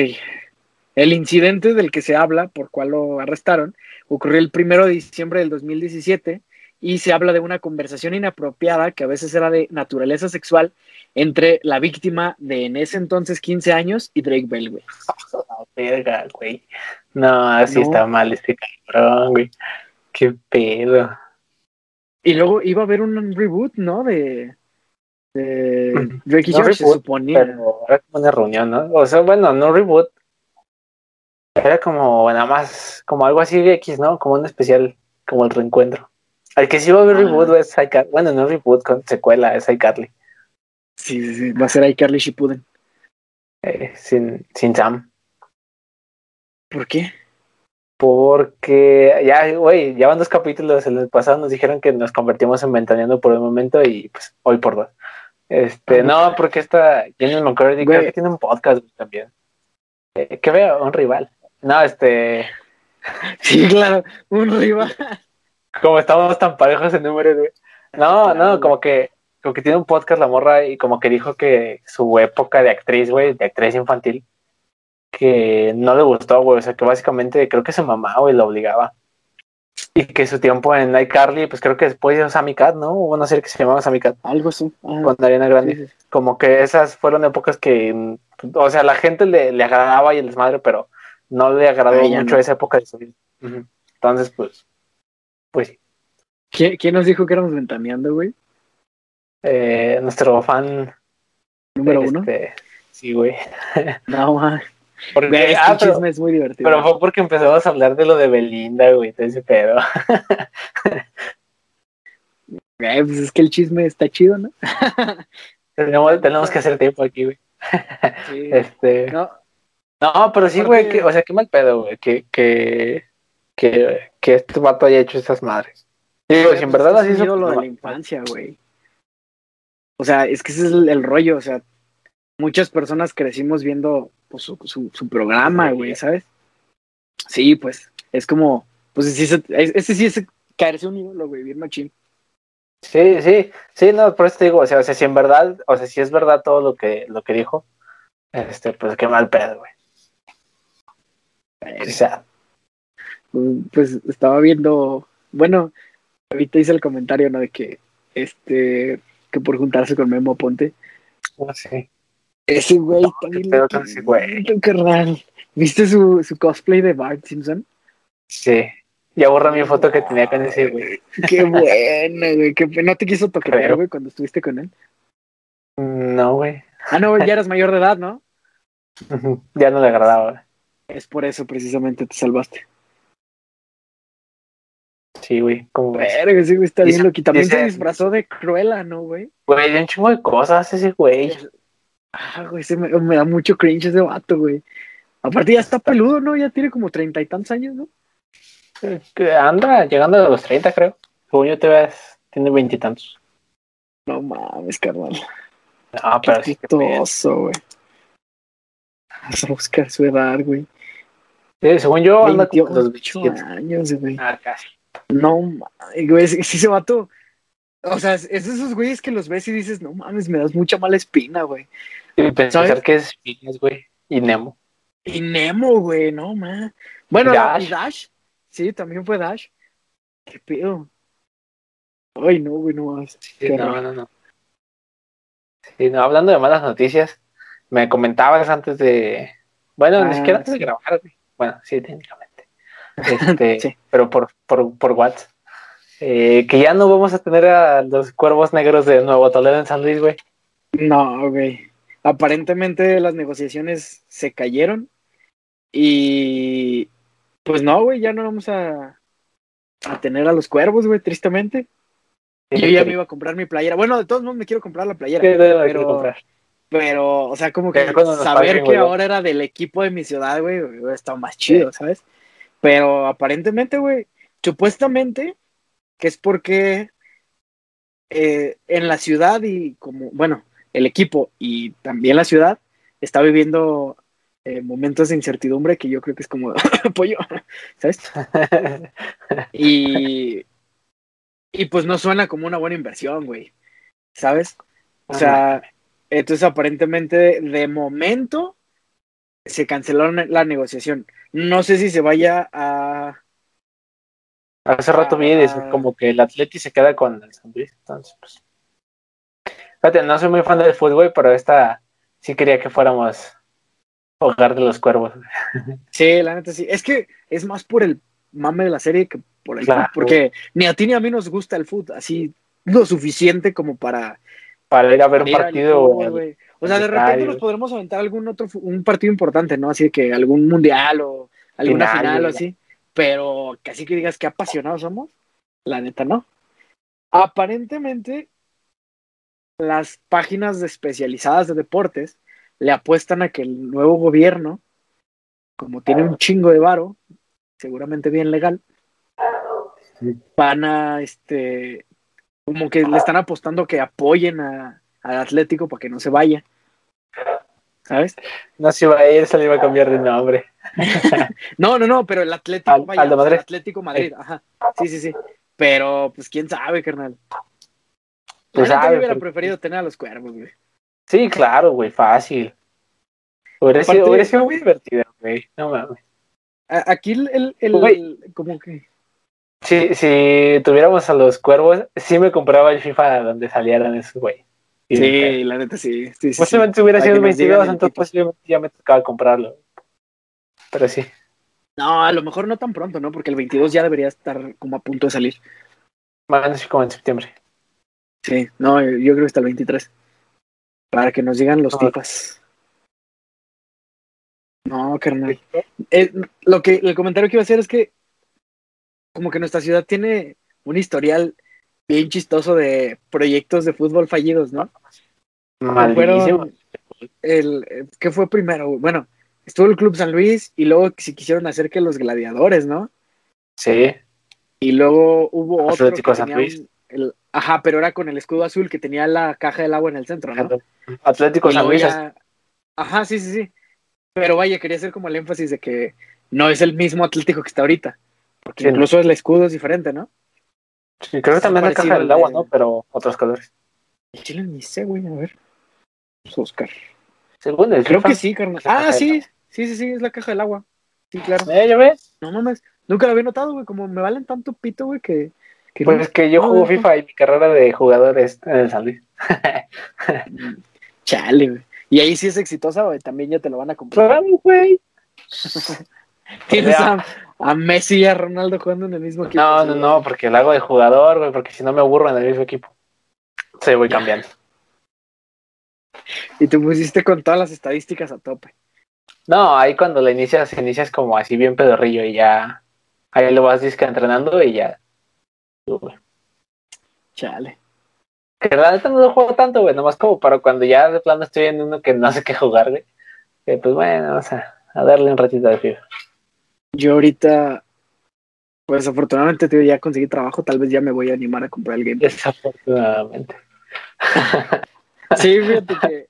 El incidente del que se habla, por cual lo arrestaron, ocurrió el primero de diciembre del 2017 y se habla de una conversación inapropiada que a veces era de naturaleza sexual entre la víctima de en ese entonces 15 años y Drake Bell, güey. Verga, güey. No, así No. está mal este cabrón, güey. Qué pedo. Y luego iba a haber un reboot, ¿no? De, de Ujú. Drake y No se suponía. Pero era como una reunión, ¿no? O sea, bueno, no reboot. Era como nada más, como algo así de X, ¿no? Como un especial, como el reencuentro. Al que sí va a haber Ah. reboot es iCarly. Bueno, no reboot, con secuela es iCarly. Sí, sí, sí. Va a ser ahí Carly Shippuden. eh, sin, sin Sam. ¿Por qué? Porque ya, güey, ya van dos capítulos. En el pasado nos dijeron que nos convertimos en ventaneando por un momento y pues hoy por dos. Este, no, porque esta Jenny McCurdy creo que tiene un podcast también. Eh, que veo, un rival. No, este, (laughs) Sí, claro. Un rival. como estamos tan parejos en números, güey. No, no, como que, como que tiene un podcast la morra y como que dijo que su época de actriz, güey, de actriz infantil, que no le gustó, güey. O sea, que básicamente creo que su mamá, güey, lo obligaba. Y que su tiempo en iCarly, pues creo que después de Sammy Cat, ¿no? Hubo una serie que se llamaba Sammy Cat Algo así. Ah, con Ariana Grande. sí, sí. Como que esas fueron épocas que, mm, o sea, la gente le, le agradaba y el desmadre, pero no le agradó mucho no. esa época de su vida. Entonces, pues, pues sí. ¿Quién, quién nos dijo que éramos ventaneando, güey? Eh, nuestro fan Número uno. Este, sí, güey. (laughs) No, man. Porque, Güey, este ah, pero, chisme es muy divertido. pero fue porque empezamos a hablar de lo de Belinda, güey, de ese pedo. (laughs) Güey, pues es que el chisme está chido, ¿no? (laughs) tenemos, tenemos que hacer tiempo aquí, güey. Sí. (laughs) Este, No, no, pero sí, güey, que, o sea, qué mal pedo, güey, que, que, que, que este vato haya hecho esas madres. Digo, si en pues, verdad un hizo, pues, de la infancia, güey. O sea, es que ese es el, el rollo, o sea, muchas personas crecimos viendo pues, su, su, su programa, Sí. güey, ¿sabes? Sí, pues, es como, pues sí, se- es- ese sí es caerse un ídolo, güey, bien machín. Sí, sí, sí, no, por eso te digo, o sea, o sea, si en verdad, o sea, si es verdad todo lo que, lo que dijo, este, pues qué mal pedo, güey. O sea, Pues estaba viendo, bueno, ahorita hice el comentario, ¿no? De que, este, que por juntarse con Memo Ponte, no sé. Ese güey No, está qué bien pedo con ese güey. loquito, carnal. ¿Viste su, su cosplay de Bart Simpson? Sí. Ya borra mi foto que tenía con ese güey. (laughs) Qué bueno, güey. Qué, ¿No te quiso Creo. güey, cuando estuviste con él? No, güey. Ah, no, ya (laughs) eras mayor de edad, ¿no? Ya no le agradaba. Es por eso precisamente te salvaste. Sí, güey. Como? Verga, ese güey está bien loco. Y también se disfrazó de Cruella, ¿no, güey? Güey, de un chingo de cosas ese güey. Ah, güey, ese me, me da mucho cringe ese vato, güey. Aparte ya está peludo, ¿no? Ya tiene como treinta y tantos años, ¿no? Que anda llegando a los 30, creo. Según yo te ves, tiene veintitantos. No mames, carnal. No, pero. Qué güey. Vamos a buscar su edad, güey. Sí, según yo, anda como los 28 27. años, güey. Ah, casi. No mames, güey, si ese vato. O sea, es de esos güeyes que los ves y dices, no mames, me das mucha mala espina, güey. Y pensar ¿Sabes? que es Phineas, güey. Y Nemo. Y Nemo, güey, no mames. Bueno, Dash. y Dash. Sí, también fue Dash. ¿Qué pedo? Ay, no, güey, no mames. Sí, no, no, no. Sí, no, hablando de malas noticias, me comentabas antes de. Bueno, ni Ah, siquiera antes sí. de grabar, güey. Bueno, sí, técnicamente. (laughs) Este, Sí. Pero por, por, por WhatsApp. Eh, que ya no vamos a tener a los cuervos negros de Nuevo Toledo en San Luis, güey. No, güey. Aparentemente las negociaciones se cayeron. Y. Pues no, güey, ya no vamos a. A tener a los cuervos, güey, tristemente. Yo ya me iba a comprar mi playera. Bueno, de todos modos me quiero comprar la playera. ¿Qué pero- comprar? Pero, o sea, como que saber paguen, que ahora era del equipo de mi ciudad, güey, estado más chido, ¿sabes? Pero aparentemente, güey, supuestamente que es porque eh, en la ciudad y como, bueno, el equipo y también la ciudad está viviendo eh, momentos de incertidumbre que yo creo que es como (laughs) pollo, ¿sabes? (laughs) y, y pues no suena como una buena inversión, güey, ¿sabes? O sea, entonces aparentemente de momento se canceló la negociación. No sé si se vaya a... Hace rato vi como que el Atleti se queda con el San Luis, entonces pues... Fíjate, no soy muy fan del fútbol, pero esta sí quería que fuéramos hogar de los cuervos. (laughs) Sí, la neta sí. Es que es más por el mame de la serie que por el claro. porque ni a ti ni a mí nos gusta el fútbol, así lo suficiente como para para ir a ver un partido. Fútbol, o sea, de repente nos podremos aventar algún otro un partido importante, ¿no? Así que algún mundial o alguna final, final o así. Pero casi que digas que apasionados somos, la neta no. Aparentemente, las páginas especializadas de deportes le apuestan a que el nuevo gobierno, como tiene un chingo de varo, seguramente bien legal, van a, este, como que le están apostando que apoyen a, al Atlético para que no se vaya. ¿Sabes? No se iba a ir, se le iba a cambiar de nombre. (laughs) no, no, no, pero el Atlético, Al, vaya, Madrid. El Atlético Madrid, ajá. Sí, sí, sí. Pero, pues, quién sabe, carnal. Pues yo hubiera pero... preferido tener a los cuervos, güey. Sí, claro, güey, fácil. Hubiera, Aparte, sido, hubiera sido muy divertido, güey. No mames. Aquí el, el, el como que. Si, si tuviéramos a los cuervos, sí me compraba el FIFA donde salieran esos, güey. Sí, sí, la neta sí. sí, sí Posiblemente hubiera sido el 22, entonces posiblemente ya me tocaba comprarlo. Pero sí. No, a lo mejor no tan pronto, ¿no? Porque el 22 ya debería estar como a punto de salir. Más como en septiembre. Sí, no, yo creo que hasta el 23. Para que nos digan los no. tipas. No, carnal. Eh, lo que, el comentario que iba a hacer es que como que nuestra ciudad tiene un historial bien chistoso de proyectos de fútbol fallidos, ¿no? Fueron el, ¿Qué fue primero? Bueno, estuvo el Club San Luis y luego se quisieron hacer que los gladiadores, ¿no? Sí. Y luego hubo otro Atlético San Luis. Un, el, ajá, pero era con el escudo azul que tenía la caja del agua en el centro, ¿no? Atlético San Luis. Ya... Ajá, sí, sí, sí. Pero vaya, quería hacer como el énfasis de que no es el mismo Atlético que está ahorita. Porque sí, incluso el escudo es diferente, ¿no? Sí, creo que también la caja del agua, ¿no? Pero otros colores. El chile ni sé, güey, a ver. Oscar. Según el Creo FIFA, que sí, carnal. Ah, sí, sí, sí, sí, es la caja del agua. Sí, claro. ¿Eh, ya ves? No mames, nunca lo había notado, güey, como me valen tanto pito, güey, que... pues es que yo juego FIFA y mi carrera de jugador es en el San Luis. (laughs) Chale, güey. Y ahí sí es exitosa, güey, también ya te lo van a comprar. Claro, güey. (laughs) Tienes a, a, Messi y a Ronaldo jugando en el mismo equipo. No, no, no, porque lo hago de jugador, güey, porque si no me aburro en el mismo equipo. Sí, voy cambiando. Y te pusiste con todas las estadísticas a tope. No, ahí cuando la inicias, inicias como así bien pedorrillo y ya. Ahí lo vas disque entrenando y ya. Güey. Chale. Que la neta no lo juego tanto, güey, nomás como para cuando ya de plano estoy en uno que no sé qué jugar, güey. Que pues bueno, vamos a, a darle un ratito de FIFA. Yo ahorita, pues afortunadamente tío, ya conseguí trabajo, tal vez ya me voy a animar a comprar el game. Desafortunadamente. (laughs) sí, fíjate que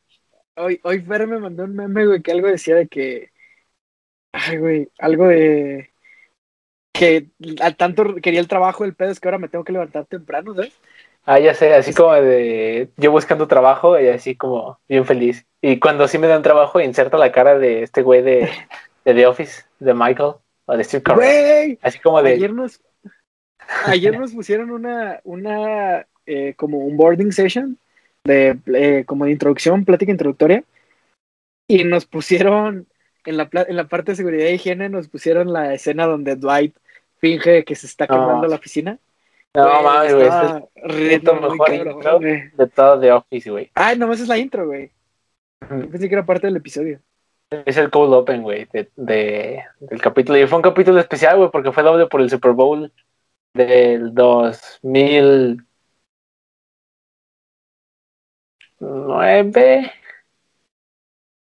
hoy, hoy Fer me mandó un meme, güey, que algo decía de que, ay, güey, algo de que al tanto quería el trabajo, el pedo es que ahora me tengo que levantar temprano, ¿sabes? Ah, ya sé, así como de yo buscando trabajo y así como bien feliz. Y cuando sí me dan trabajo, inserta la cara de este güey de, de The Office, de Michael, o de Steve Carell. Así como de. Ayer nos, ayer nos pusieron una, una eh, como un boarding session de eh, como de introducción, plática introductoria. Y nos pusieron en la, en la parte de seguridad y higiene, nos pusieron la escena donde Dwight finge que se está quemando No. la oficina. No mames, güey. Este es mejor intro de todo The Office, güey. Ay, nomás es la intro, güey. Yo pensé que era parte del episodio. Es el cold open, güey, de, de- del capítulo. Y fue un capítulo especial, güey, porque fue doble por el Super Bowl del 2009.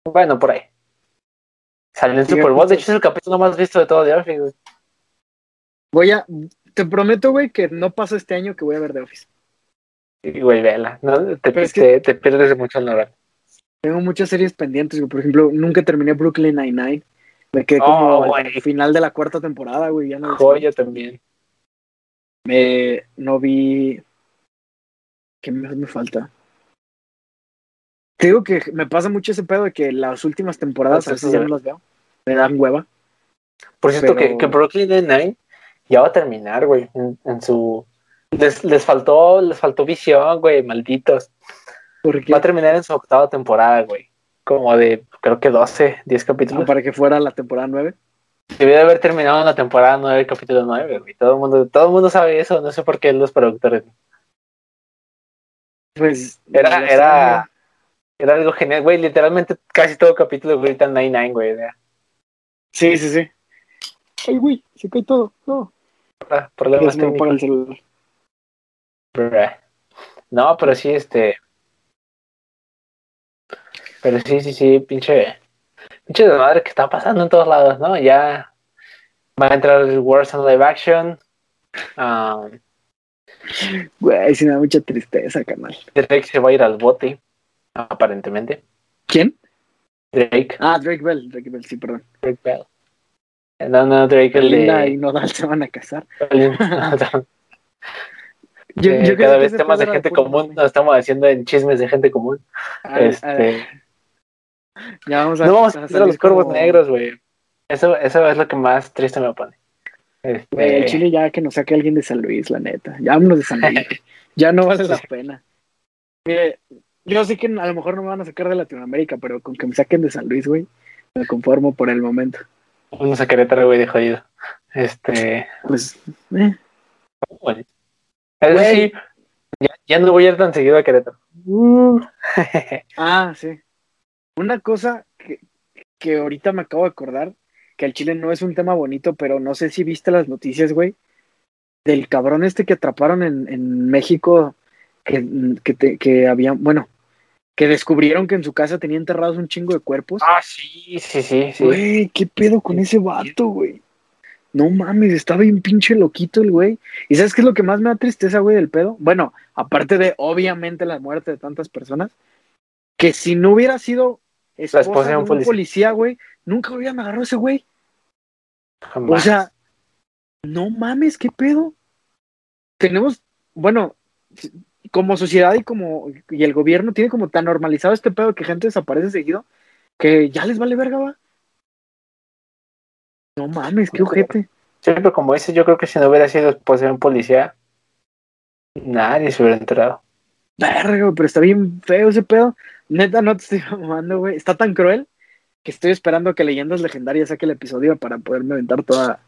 Bueno, por ahí. Salió el Super Bowl. De hecho, es el capítulo más visto de todo The Office, güey. Voy a, te prometo, güey, que no pasa este año que voy a ver The Office. Y, güey, vela. No, te, te, que- te pierdes de mucho el novel. Tengo muchas series pendientes, güey. Por ejemplo, nunca terminé Brooklyn Nine-Nine. Me quedé Oh, como güey. al final de la cuarta temporada, güey. Ya no, Joya también. me, no vi. ¿Qué más me falta? Te digo que me pasa mucho ese pedo de que las últimas temporadas a Pues veces eso, ya no las veo. Me dan hueva. Por cierto, Pero- que, que Brooklyn Nine-Nine ya va a terminar, güey. En, en su. Les, les faltó, les faltó visión, güey, malditos. Va a terminar en su octava temporada, güey. Como de, creo que 12, 10 capítulos. para que fuera la temporada 9. Debió de haber terminado en la temporada 9, capítulo 9, güey. Todo el mundo, todo el mundo sabe eso, no sé por qué los productores. Pues Era, era, era algo genial, güey. Literalmente casi todo capítulo grita 99, güey. Sí, sí, sí. Ay, güey, se cae todo. No. Ah, Problemas el celular. Bruh. No, pero sí, este. Pero sí, sí, sí, pinche. Pinche de madre que está pasando en todos lados, ¿no? Ya va a entrar el Wars on Live Action. Um, Güey, sí me da mucha tristeza, canal. Drake se va a ir al bote, aparentemente. ¿Quién? Drake, Ah, Drake Bell. Drake Bell, sí, perdón. Drake Bell. No, no, Drake el Linda y. Nodal se van a casar. (laughs) Eh, Yo, creo cada vez temas de gente común, nos estamos haciendo en chismes de gente común. Ay, ay, Este, ya vamos a, no vamos a hacer los como- negros, güey. Eso, eso es lo que más triste me pone. Este, Güey, el Chile ya que nos saque alguien de San Luis, la neta. Ya vámonos de San Luis. (laughs) ya no vale la pena. Mire, yo sé que a lo mejor no me van a sacar de Latinoamérica, pero con que me saquen de San Luis, güey, me conformo por el momento. Vamos a Querétaro, güey, de jodido. Este. Pues, eh, Bueno. Sí, ya, ya no voy a ir tan seguido a Querétaro. Uh. (laughs) Ah, sí. Una cosa que, que ahorita me acabo de acordar, que el Chile no es un tema bonito, pero no sé si viste las noticias, güey, del cabrón este que atraparon en, en México, que, que, te- que habían, bueno, que descubrieron que en su casa tenía enterrados un chingo de cuerpos. ah, sí, sí, sí, sí. Güey, ¿qué pedo con ese vato, güey? No mames, estaba bien pinche loquito el güey. ¿Y sabes qué es lo que más me da tristeza, güey, del pedo? Bueno, aparte de, obviamente, la muerte de tantas personas, que si no hubiera sido esposa, esposa de un policía. policía, güey, nunca hubieran agarrado a ese güey. O Jamás. sea, no mames, ¿qué pedo? Tenemos, bueno, como sociedad y como y el gobierno tiene como tan normalizado este pedo que gente desaparece seguido que ya les vale verga, va. No mames, qué ojete. Pero como dices, yo creo que si no hubiera sido de un policía, nadie se hubiera enterado. Verga, pero está bien feo ese pedo. Neta, no te estoy (laughs) mamando, güey. Está tan cruel que estoy esperando que Leyendas Legendarias saque el episodio para poderme aventar toda,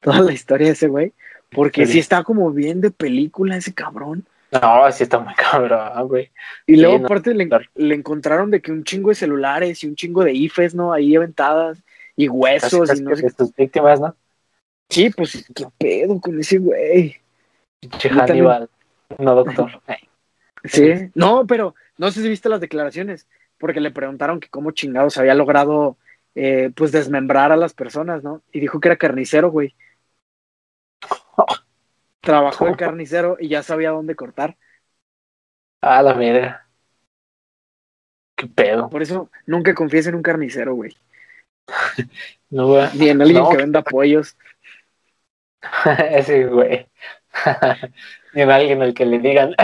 toda la historia de ese güey. Porque Sí. sí está como bien de película ese cabrón. No, así está muy (laughs) cabrón, güey. Y Sí, luego no, aparte le, claro. le encontraron de que un chingo de celulares y un chingo de IFES, ¿no? Ahí aventadas y huesos casi y no sé sus víctimas, ¿no? Sí, pues qué pedo con ese güey. También. Hannibal. No, doctor. (laughs) Sí. No, pero no sé si viste las declaraciones, porque le preguntaron que cómo chingados había logrado eh, pues desmembrar a las personas, ¿no? Y dijo que era carnicero, güey. Trabajó de carnicero y ya sabía dónde cortar. Ah, la verga. Qué pedo. Por eso nunca confíes en un carnicero, güey. (laughs) No, güey. Ni en alguien No, que venda pollos. (laughs) Ese güey. (laughs) Ni en alguien al que le digan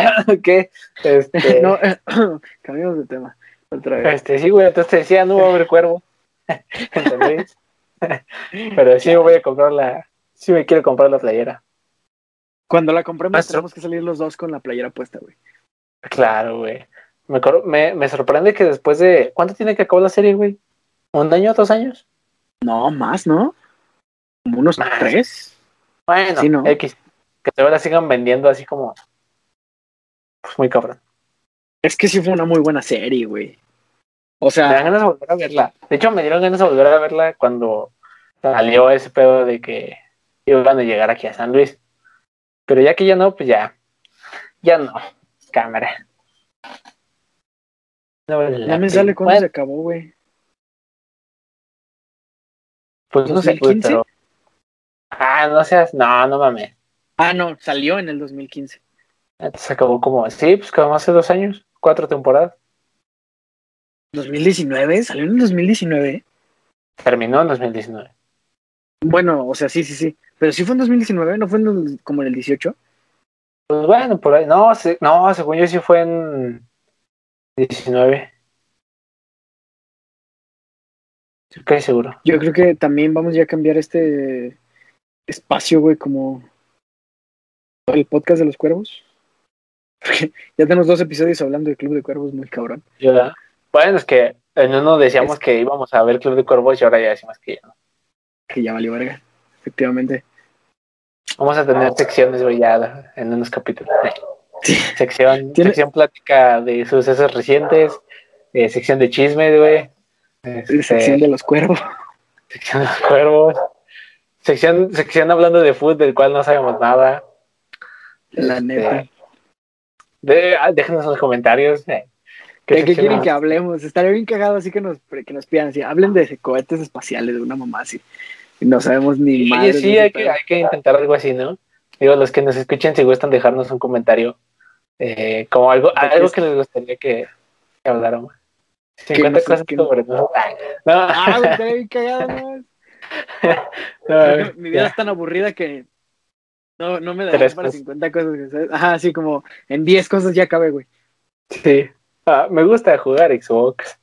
que este, No, (clears throat) cambiamos de tema. Otra vez. este sí, güey, entonces te decía, no va a haber cuervo. ¿Entendés? Pero sí me voy a comprar la, sí me quiero comprar la playera. Cuando la compremos tenemos que salir los dos con la playera puesta, güey. Claro, güey. Me, me, me sorprende que después de. ¿Cuánto tiene que acabar la serie, güey? ¿Un año, dos años? No, más, ¿no? Como unos Más. tres. Bueno, Sí, ¿no? X. Que todavía la sigan vendiendo así como. Pues muy cabrón. Es que sí fue una muy buena serie, güey. O Me sea, dan ganas de volver a verla. De hecho, me dieron ganas de volver a verla cuando salió ese pedo de que iban a llegar aquí a San Luis. Pero ya que ya no, pues ya. Ya no. Cámara. No vale la ya me pena. sale cuando Bueno, se acabó, güey. Pues no sé, 2015. pero. Ah, no seas, no, no mames. Ah, no, salió en el 2015. Se acabó como, sí, pues como hace dos años, cuatro temporadas. ¿2019? ¿Salió en el 2019? Terminó en 2019. Bueno, o sea, sí, sí, sí. Pero sí fue en 2019, ¿no fue en el- como en el 18? Pues bueno, por ahí, no, se- no, según yo sí fue en 19. Estoy seguro. Yo creo que también vamos ya a cambiar este espacio, güey, como el podcast de los cuervos. (laughs) Porque ya tenemos dos episodios hablando del Club de Cuervos, muy cabrón. Ya. Bueno, es que en uno decíamos Es- que íbamos a ver Club de Cuervos y ahora ya decimos que ya no. Que ya valió verga, efectivamente. Vamos a tener secciones, ya en unos capítulos. Sí. Sección, (laughs) Tiene- sección plática de sucesos recientes, eh, sección de chismes, güey. Este, Sección de los cuervos. sección de los cuervos. Sección, sección hablando de fútbol, del cual no sabemos nada. La Este, neta. de- ah, déjenos en los comentarios. eh, ¿De qué quieren que hablemos? Estaría bien cagado así que nos, que nos pidan así. Hablen de cohetes espaciales, de una mamá así. Y no sabemos ni de sí, ese hay que, hay que intentar algo así, ¿no? Digo, los que nos escuchen, si gustan dejarnos un comentario, eh, como algo, algo que les gustaría que, que habláramos. Que 50 no sé, cosas que- sobre nosotros. (laughs) No, Ah, bien cagado, ¿no? (laughs) no, mi vida ya. es tan aburrida que no, no me da para cosas. 50 cosas. ¿sabes? Ajá, así como en 10 cosas ya acabé, güey. Sí. Ah, me gusta jugar Xbox.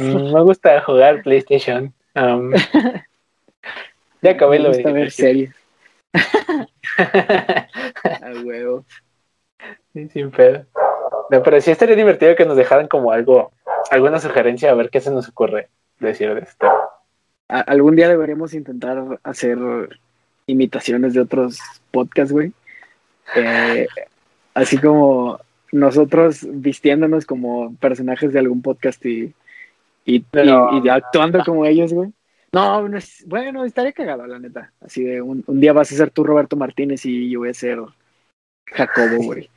Mm, me gusta jugar PlayStation. Um, (laughs) ya acabé lo de ver series. (laughs) A huevo. Sí, Sin pedo. No, pero sí estaría divertido que nos dejaran como algo, alguna sugerencia a ver qué se nos ocurre decir de esto. A- algún día deberíamos intentar hacer imitaciones de otros podcasts, güey. Eh, así como nosotros vistiéndonos como personajes de algún podcast y, y, No. y actuando como ellos, güey. No, no es- bueno, estaría cagado, la neta. Así de un, un día vas a ser tú Roberto Martínez y yo voy a ser Jacobo, (laughs) güey.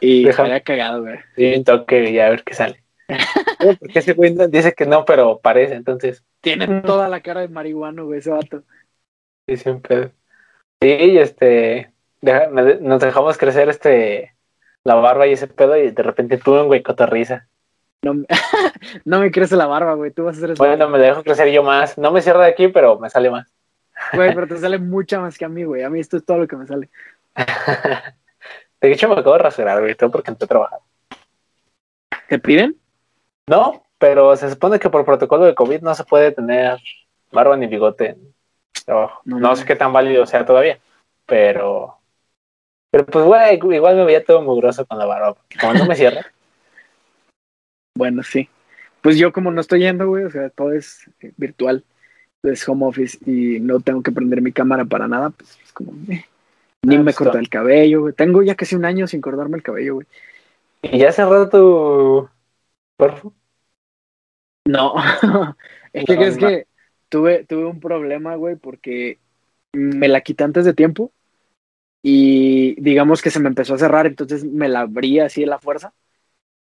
Y Deja- estaría cagado, güey. Sí, un toque y a ver qué sale. (laughs) Porque ese güey dice que no, pero parece, entonces Tiene toda la cara de marihuano, güey, ese vato. sí, pedo. Sí, y este, deja- nos dejamos crecer este, la barba y ese pedo y de repente tú, güey, cotorriza. No, me- (laughs) (laughs) no me crece la barba, güey. Tú vas a ser eso. Bueno, me dejo crecer yo más. No me cierro de aquí, pero me sale más. Güey, pero (laughs) te sale mucha más que a mí, güey. A mí esto es todo lo que me sale. (laughs) De hecho, me acabo de rasurar, güey, todo porque entré a trabajar. ¿Te piden? No, pero se supone que por protocolo de COVID no se puede tener barba ni bigote en trabajo. No sé qué tan válido sea todavía, pero. Pero pues, güey, igual me veía todo mugroso con la barba, como no me cierra. Bueno, sí. Pues yo como no estoy yendo, güey, o sea, todo es eh, virtual, es home office y no tengo que prender mi cámara para nada, pues es como... eh. Ni Ah, me pues, todo. el cabello, güey. Tengo ya casi un año sin cortarme el cabello, güey. y ya cerrado tu cuerpo. No, (laughs) es que No, no. que tuve, tuve un problema, güey, porque me la quité antes de tiempo y digamos que se me empezó a cerrar, entonces me la abrí así de la fuerza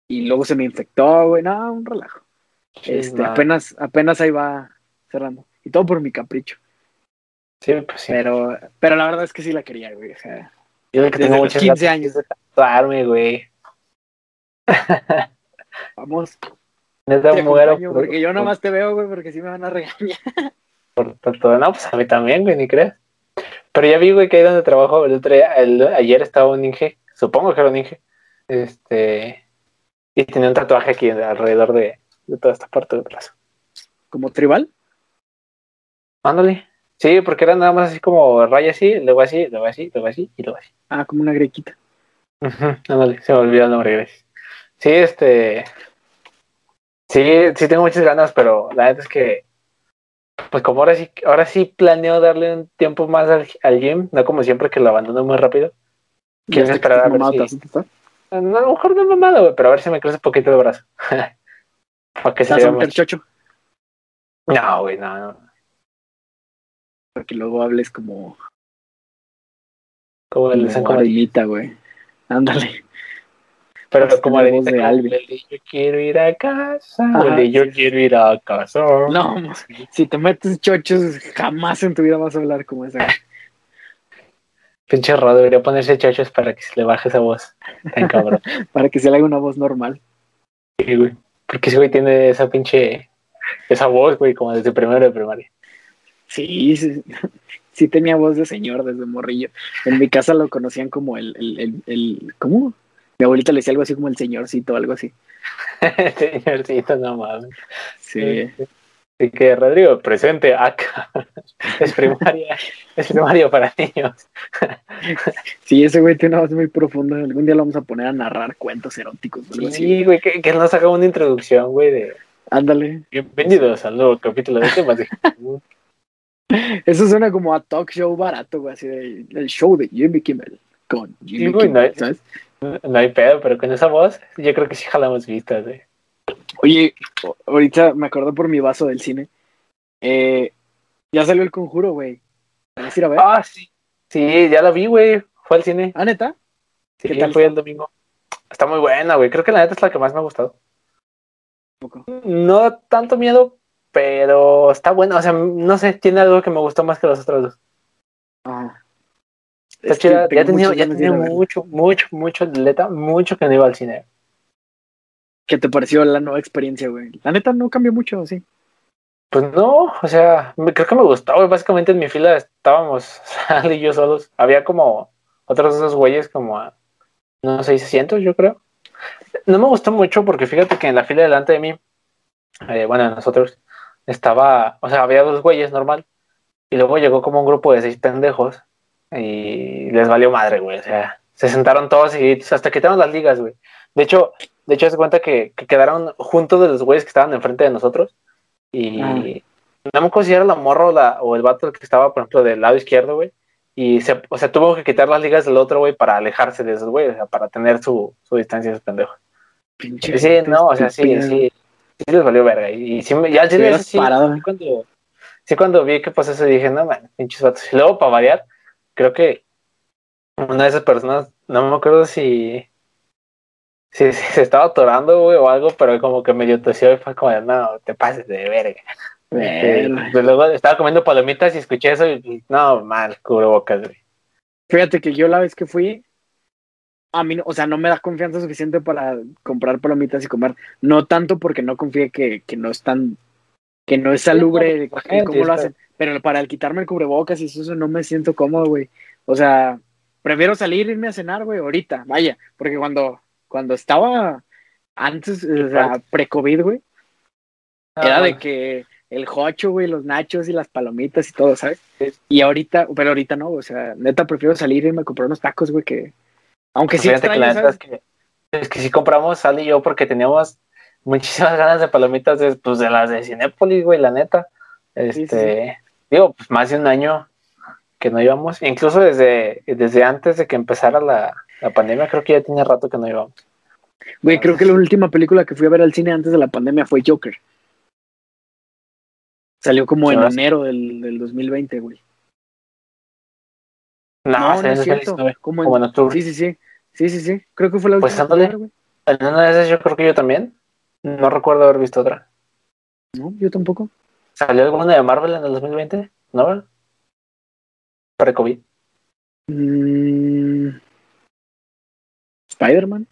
y luego se me infectó, güey, no, un relajo. Este, apenas, apenas ahí va cerrando. Y todo por mi capricho. Sí, pues sí. Pero, pero la verdad es que sí la quería, güey. O sea, Yo creo que tengo los muchas 15 ganas años. de tatuarme, güey. (laughs) vamos, Neta, te muero acompaño, por- porque yo nomás te veo, güey, porque sí me van a regañar. (laughs) por tatuar. No, pues a mí también, güey, ni crees. Pero ya vi, güey, que ahí donde trabajo, el otro día, el- ayer estaba un Inge, supongo que era un Inge, este, y tenía un tatuaje aquí alrededor de, de toda esta parte del brazo. Como tribal. Ándale. Sí, porque era nada más así como raya así, luego así, luego así, luego así y luego así. Ah, como una grequita. Ándale, se me olvidó el nombre, gracias. Sí, este. Sí, sí tengo muchas ganas, pero la verdad es que. Pues como ahora sí, ahora sí planeo darle un tiempo más al, al gym, no como siempre que lo abandono muy rápido. Quiero esperar a ver mamado, si- a lo mejor no es mamado, güey, pero a ver si me crece un poquito de brazo. (laughs) Para que ¿Te se vea meter más. chocho? No, güey, no, no. Para que luego hables como, Como el como arenita, güey. Ándale. Pero Vas a como voz de Alvin. el de yo quiero ir a casa, el de yo quiero ir a casa. No, mo- si te metes chochos, jamás en tu vida vas a hablar como esa. Pinche Rod debería ponerse chachos para que se le baje esa voz. Tan cabrón. (laughs) Para que se le haga una voz normal. Sí, güey. Porque ese güey tiene esa pinche. Esa voz, güey, como desde primero de primaria. Sí, sí, sí tenía voz de señor desde morrillo. En mi casa lo conocían como el, el, el, el- ¿cómo? Mi abuelita le decía algo así como el señorcito, algo así. (laughs) Señorcito, no mames. Sí. Así que, Rodrigo, presente acá. (laughs) es primaria. es primaria para niños. (laughs) Sí, ese güey tiene una voz muy profunda. Algún día lo vamos a poner a narrar cuentos eróticos así. Sí, güey, que, que nos haga una introducción, güey, de. Ándale. Bienvenidos al nuevo capítulo de temas de. (laughs) Eso suena como a talk show barato, güey, así de el show de Jimmy Kimmel con Jimmy Sí, güey, Kimmel, no, ¿sabes? No hay pedo, pero con esa voz, yo creo que sí jalamos vistas, güey. Oye, ahorita me acordé por mi vaso del cine. Eh, ya salió el conjuro, güey. ¿Vas a ir a ver? Ah, sí. Sí, ya la vi, güey. Fue al cine. ¿Ah, neta? Sí, ¿qué tal fue el domingo. Está muy buena, güey. Creo que la neta es la que más me ha gustado. Poco. No da tanto miedo, pero está buena. O sea, no sé, tiene algo que me gustó más que las otras dos. Ah. Está chida. Ya tenía, ya tenía mucho, mucho, mucho, neta, mucho que no iba al cine. ¿Qué te pareció la nueva experiencia, güey? La neta no cambió mucho, sí. Pues no, o sea, me- creo que me gustó, güey. Básicamente en mi fila estábamos (laughs) Sal y yo solos. Había como otros dos güeyes como a, no sé, 600 yo creo. No me gustó mucho porque fíjate que en la fila delante de mí, eh, bueno, nosotros, estaba, o sea, había dos güeyes normal. Y luego llegó como un grupo de seis pendejos y les valió madre, güey. O sea, se sentaron todos y hasta quitaron las ligas, güey. De hecho, de hecho, se cuenta que, que quedaron juntos de los güeyes que estaban enfrente de nosotros. Y Ah. no me considero la morra o, la, o el vato que estaba, por ejemplo, del lado izquierdo, güey. Y se, o sea, tuvo que quitar las ligas del otro, güey, para alejarse de esos güeyes, o sea, para tener su, su distancia, esos pendejos. Pinche Sí, no, o sea, sí, sí, sí les valió verga. Y, y sí, me- ya sí, parado. sí cuando, sí, cuando vi que pasó eso, dije, no, man, pinches vatos. Y luego, para variar, creo que una de esas personas, no me acuerdo si, si, si se estaba atorando, güey, o algo, pero como que medio tosió y fue como, no, te pases de verga. Este, pues luego estaba comiendo palomitas y escuché eso y, no, mal, cubrebocas, güey. Fíjate que yo la vez que fui, a mí, o sea, no me da confianza suficiente para comprar palomitas y comer. No tanto porque no confíe que, que no es tan, que no es salubre el cómo lo hacen. Pero para el quitarme el cubrebocas y eso, eso no me siento cómodo, güey. O sea, prefiero salir e irme a cenar, güey, ahorita, vaya. Porque cuando, cuando estaba antes, o sea, pre-COVID, güey, era Ah, de que el jocho, güey, los nachos y las palomitas y todo, ¿sabes? Y ahorita, pero ahorita no, o sea, neta prefiero salir y a comprar unos tacos, güey, que aunque pues sí fíjate que la extraño, neta ¿sabes? es que, es que sí compramos Sal y yo porque teníamos muchísimas (laughs) ganas de palomitas de, pues, de las de Cinépolis, güey, la neta. Sí, Este, digo, pues más de un año que no íbamos, incluso desde, desde antes de que empezara la, la pandemia, creo que ya tenía rato que no íbamos. Güey, creo que la última película que fui a ver al cine antes de la pandemia fue Joker. Salió como en ¿Sabes? enero del, del 2020, güey. No, No, no es cierto. 2019, Como en- como en octubre. Sí, sí, sí. Sí, sí, sí. Creo que fue la Pues última. a ándale. En una de esas yo creo que yo también. No recuerdo haber visto otra. No, yo tampoco. ¿Salió alguna de Marvel en el 2020? ¿No? Pre-COVID. Mm, Spider-Man.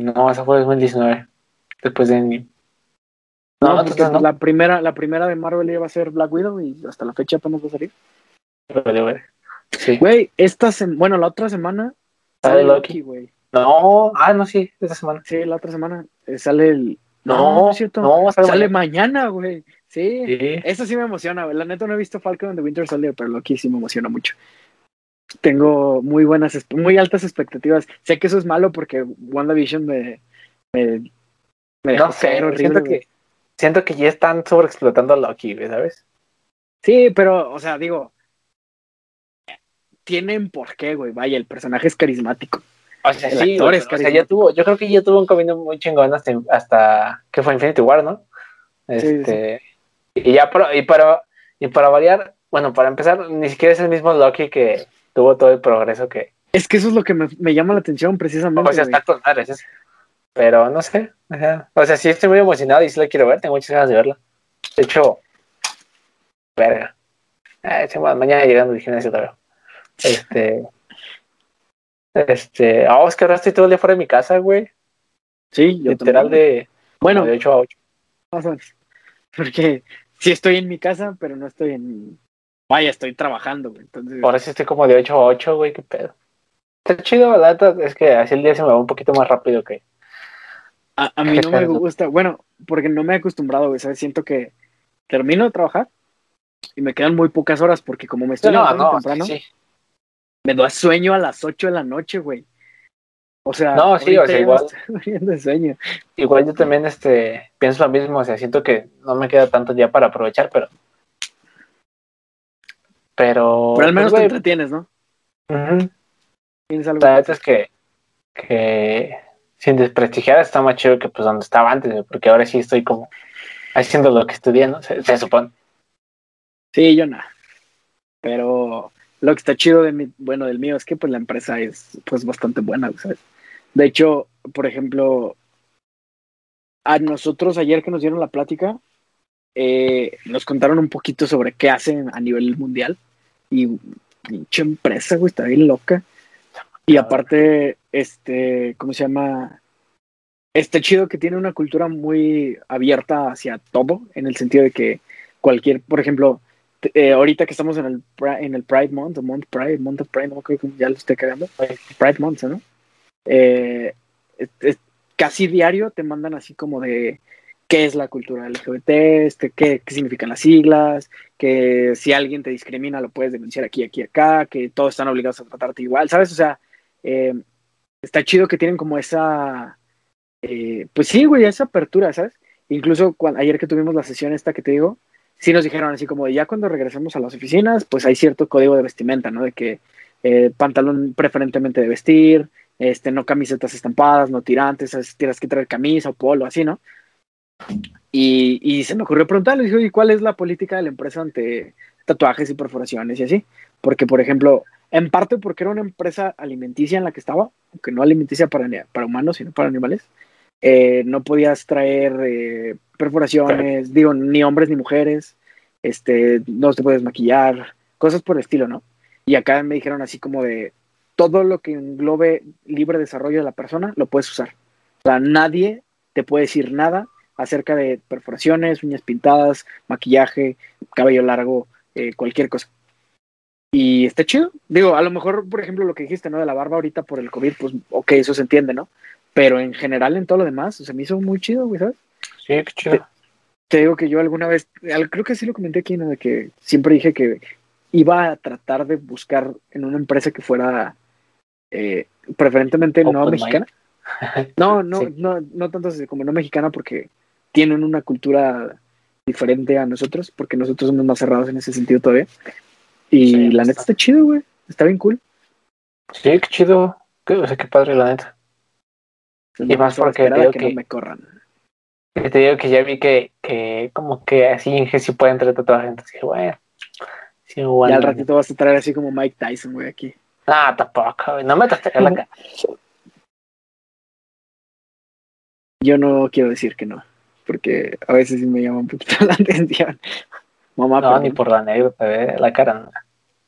No, esa fue 2019. Después de Endgame. No, No, entonces no. la primera, la primera de Marvel iba a ser Black Widow y hasta la fecha apenas va a salir. Vale, güey. Sí. Güey, esta semana, bueno, la otra semana Sale Loki. Güey. No, ah, no, sí, esta semana. Sí, la otra semana eh, sale el. No, cierto. no, sale mañana, güey. Sí. Sí. Eso sí me emociona, güey. La neta no he visto Falcon and the Winter Soldier, pero Loki sí me emociona mucho. Tengo muy buenas, muy altas expectativas. Sé que eso es malo porque WandaVision me, me, me dejó No sé, horrible, siento güey. que, siento que ya están sobreexplotando a Loki, güey, ¿sabes? Sí, pero, o sea, digo, tienen por qué, güey. Vaya, el personaje es carismático. O sea, El sí, actor güey, es o sea, ya carismático. tuvo, yo creo que ya tuvo un camino muy chingón hasta, hasta que fue Infinity War, ¿no? Sí, Este, y ya para, y para, y para variar, bueno, para empezar, ni siquiera es el mismo Loki que tuvo todo el progreso que, Es que eso es lo que me, me llama la atención, precisamente. o sea, está con madres. Pero no sé, ajá. o sea, sí estoy muy emocionado y sí la quiero ver, tengo muchas ganas de verla. De hecho, verga. Eh, mañana llegando al gimnasio la veo. Este. Este. Ah, es que ahora estoy todo el día fuera de mi casa, güey. Sí, yo Literal también. de, Bueno, de 8 a 8. más o menos. Porque sí estoy en mi casa, pero no estoy en. Vaya, estoy trabajando, güey. Entonces, Ahora sí estoy como de 8 a 8, güey, qué pedo. Está chido, la neta, es que así el día se me va un poquito más rápido que. a, a mí no me gusta. Bueno, porque no me he acostumbrado, güey. ¿sabes? Siento que termino de trabajar y me quedan muy pocas horas porque como me estoy No, levantando no, temprano, sí, sí. me da sueño a las 8 de la noche, güey. O sea, No, sí, o sea, ya igual. (laughs) de sueño. Igual yo también este, pienso lo mismo, o sea, siento que no me queda tanto día para aprovechar, pero. Pero. Pero al menos pues, te entretienes, ¿no? ujú. Tienes algo. La es que, que sin desprestigiar está más chido que pues donde estaba antes, güey, porque ahora sí estoy como haciendo lo que estudié, ¿no? Se, se supone. Sí, yo nada. Pero lo que está chido de mi, bueno, del mío es que pues la empresa es pues bastante buena, ¿sabes? De hecho, por ejemplo, a nosotros ayer que nos dieron la plática, eh, nos contaron un poquito sobre qué hacen a nivel mundial y pinche empresa, güey, está bien loca. Y aparte, este, ¿cómo se llama? Está chido que tiene una cultura muy abierta hacia todo, en el sentido de que cualquier, por ejemplo, eh, ahorita que estamos en el, en el Pride Month, o Month Pride, Month of Pride, no creo que ya lo estoy cagando, Pride Month, ¿no? Eh, es- es- casi diario te mandan así como de qué es la cultura LGBT, este, qué, qué significan las siglas, que si alguien te discrimina lo puedes denunciar aquí, aquí, acá, que todos están obligados a tratarte igual, ¿sabes? O sea, eh, está chido que tienen como esa, eh, pues sí, güey, esa apertura, ¿sabes? Incluso ayer que tuvimos la sesión esta que te digo, sí nos dijeron así como ya cuando regresemos a las oficinas, pues hay cierto código de vestimenta, ¿no? De que eh, pantalón preferentemente de vestir, este, no camisetas estampadas, no tirantes, tienes que traer camisa o polo, así, ¿no? Y, y se me ocurrió preguntarle, dije, ¿y cuál es la política de la empresa ante tatuajes y perforaciones y así? Porque, por ejemplo, en parte porque era una empresa alimenticia en la que estaba, aunque no alimenticia para, para humanos, sino para animales, eh, no podías traer eh, perforaciones, digo, ni hombres ni mujeres, este, no te puedes maquillar, cosas por el estilo, ¿no? Y acá me dijeron así como de todo lo que englobe libre desarrollo de la persona, lo puedes usar. O sea, nadie te puede decir nada acerca de perforaciones, uñas pintadas, maquillaje, cabello largo, eh, cualquier cosa. Y está chido. Digo, a lo mejor, por ejemplo, lo que dijiste, ¿no? De la barba ahorita por el COVID, pues, ok, eso se entiende, ¿no? Pero en general, en todo lo demás, se me hizo muy chido, güey, ¿sabes? Sí, qué chido. Te digo que yo alguna vez, creo que sí lo comenté aquí, ¿no? De que siempre dije que iba a tratar de buscar en una empresa que fuera eh, preferentemente no mexicana. No, no, (laughs) Sí. no, no tanto así como no mexicana porque tienen una cultura diferente a nosotros, porque nosotros somos más cerrados en ese sentido todavía. Y Sí, la neta está chido, güey. Está bien cool. Sí, qué chido. Qué, o sea, qué padre, la neta. Y más porque a digo que, que- no me corran. Y te digo que ya vi que, que como que así Inge sí puede entrar tatuajes. Entonces bueno. Sí, bueno. Ya al ratito vas a traer así como Mike Tyson, güey, aquí. No, tampoco, güey. No me tatuaje la cara. (laughs) Yo no quiero decir que no, porque a veces sí me llama un poquito (laughs) la atención. Mamá, No, ni por la ¿eh? La cara. no.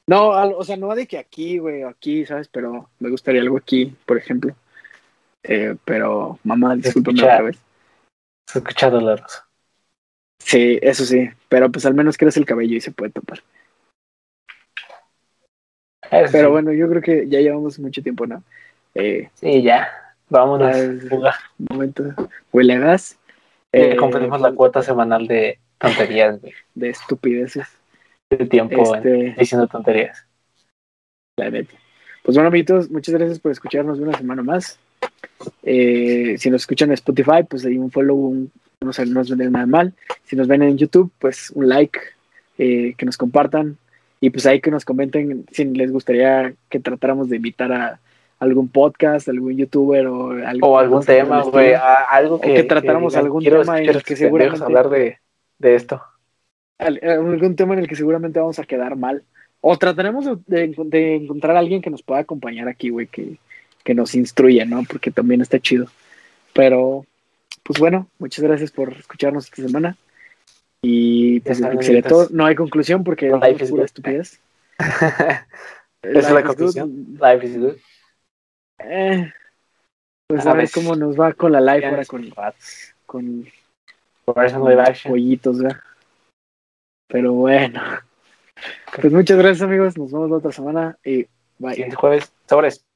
No, al- o sea, no de que aquí, güey, o aquí, ¿sabes? Pero me gustaría algo aquí, por ejemplo. Eh, pero, mamá, discúlpame otra vez. Se escucha doloroso. Sí, eso sí, pero pues al menos crees el cabello y se puede tapar. Eso Pero sí. bueno, yo creo que ya llevamos mucho tiempo, ¿no? Eh, Sí, ya. Vámonos. Jugar. momento, huele a gas. Eh, cumplimos la cuota semanal de tonterías, güey. de estupideces. De tiempo en- Este, diciendo tonterías. la neta. Pues bueno, amiguitos, muchas gracias por escucharnos una semana más. Eh, si nos escuchan en Spotify, pues ahí un follow, un, no, sé, no nos viene nada mal. Si nos ven en YouTube, pues un like, eh, que nos compartan y pues ahí que nos comenten si les gustaría que tratáramos de invitar a algún podcast, algún youtuber o algún, O algún tema, güey. Algo que. que tratáramos algún quiero tema en el que seguramente- hablar de, de esto. Al- algún tema en el que seguramente vamos a quedar mal. O trataremos de, encontrar a alguien que nos pueda acompañar aquí, güey, que, que nos instruya, ¿no? Porque también está chido. Pero, pues bueno, muchas gracias por escucharnos esta semana. Y pues todo. No hay conclusión porque is pura estupidez. (laughs) Esa es la conclusión. Life is good. Eh, pues A a ver ver. cómo nos va con la live ahora con, con action. pollitos, ¿verdad? Pero bueno. Pues muchas gracias amigos, nos vemos la otra semana y bye. Siguiente jueves. Sobres.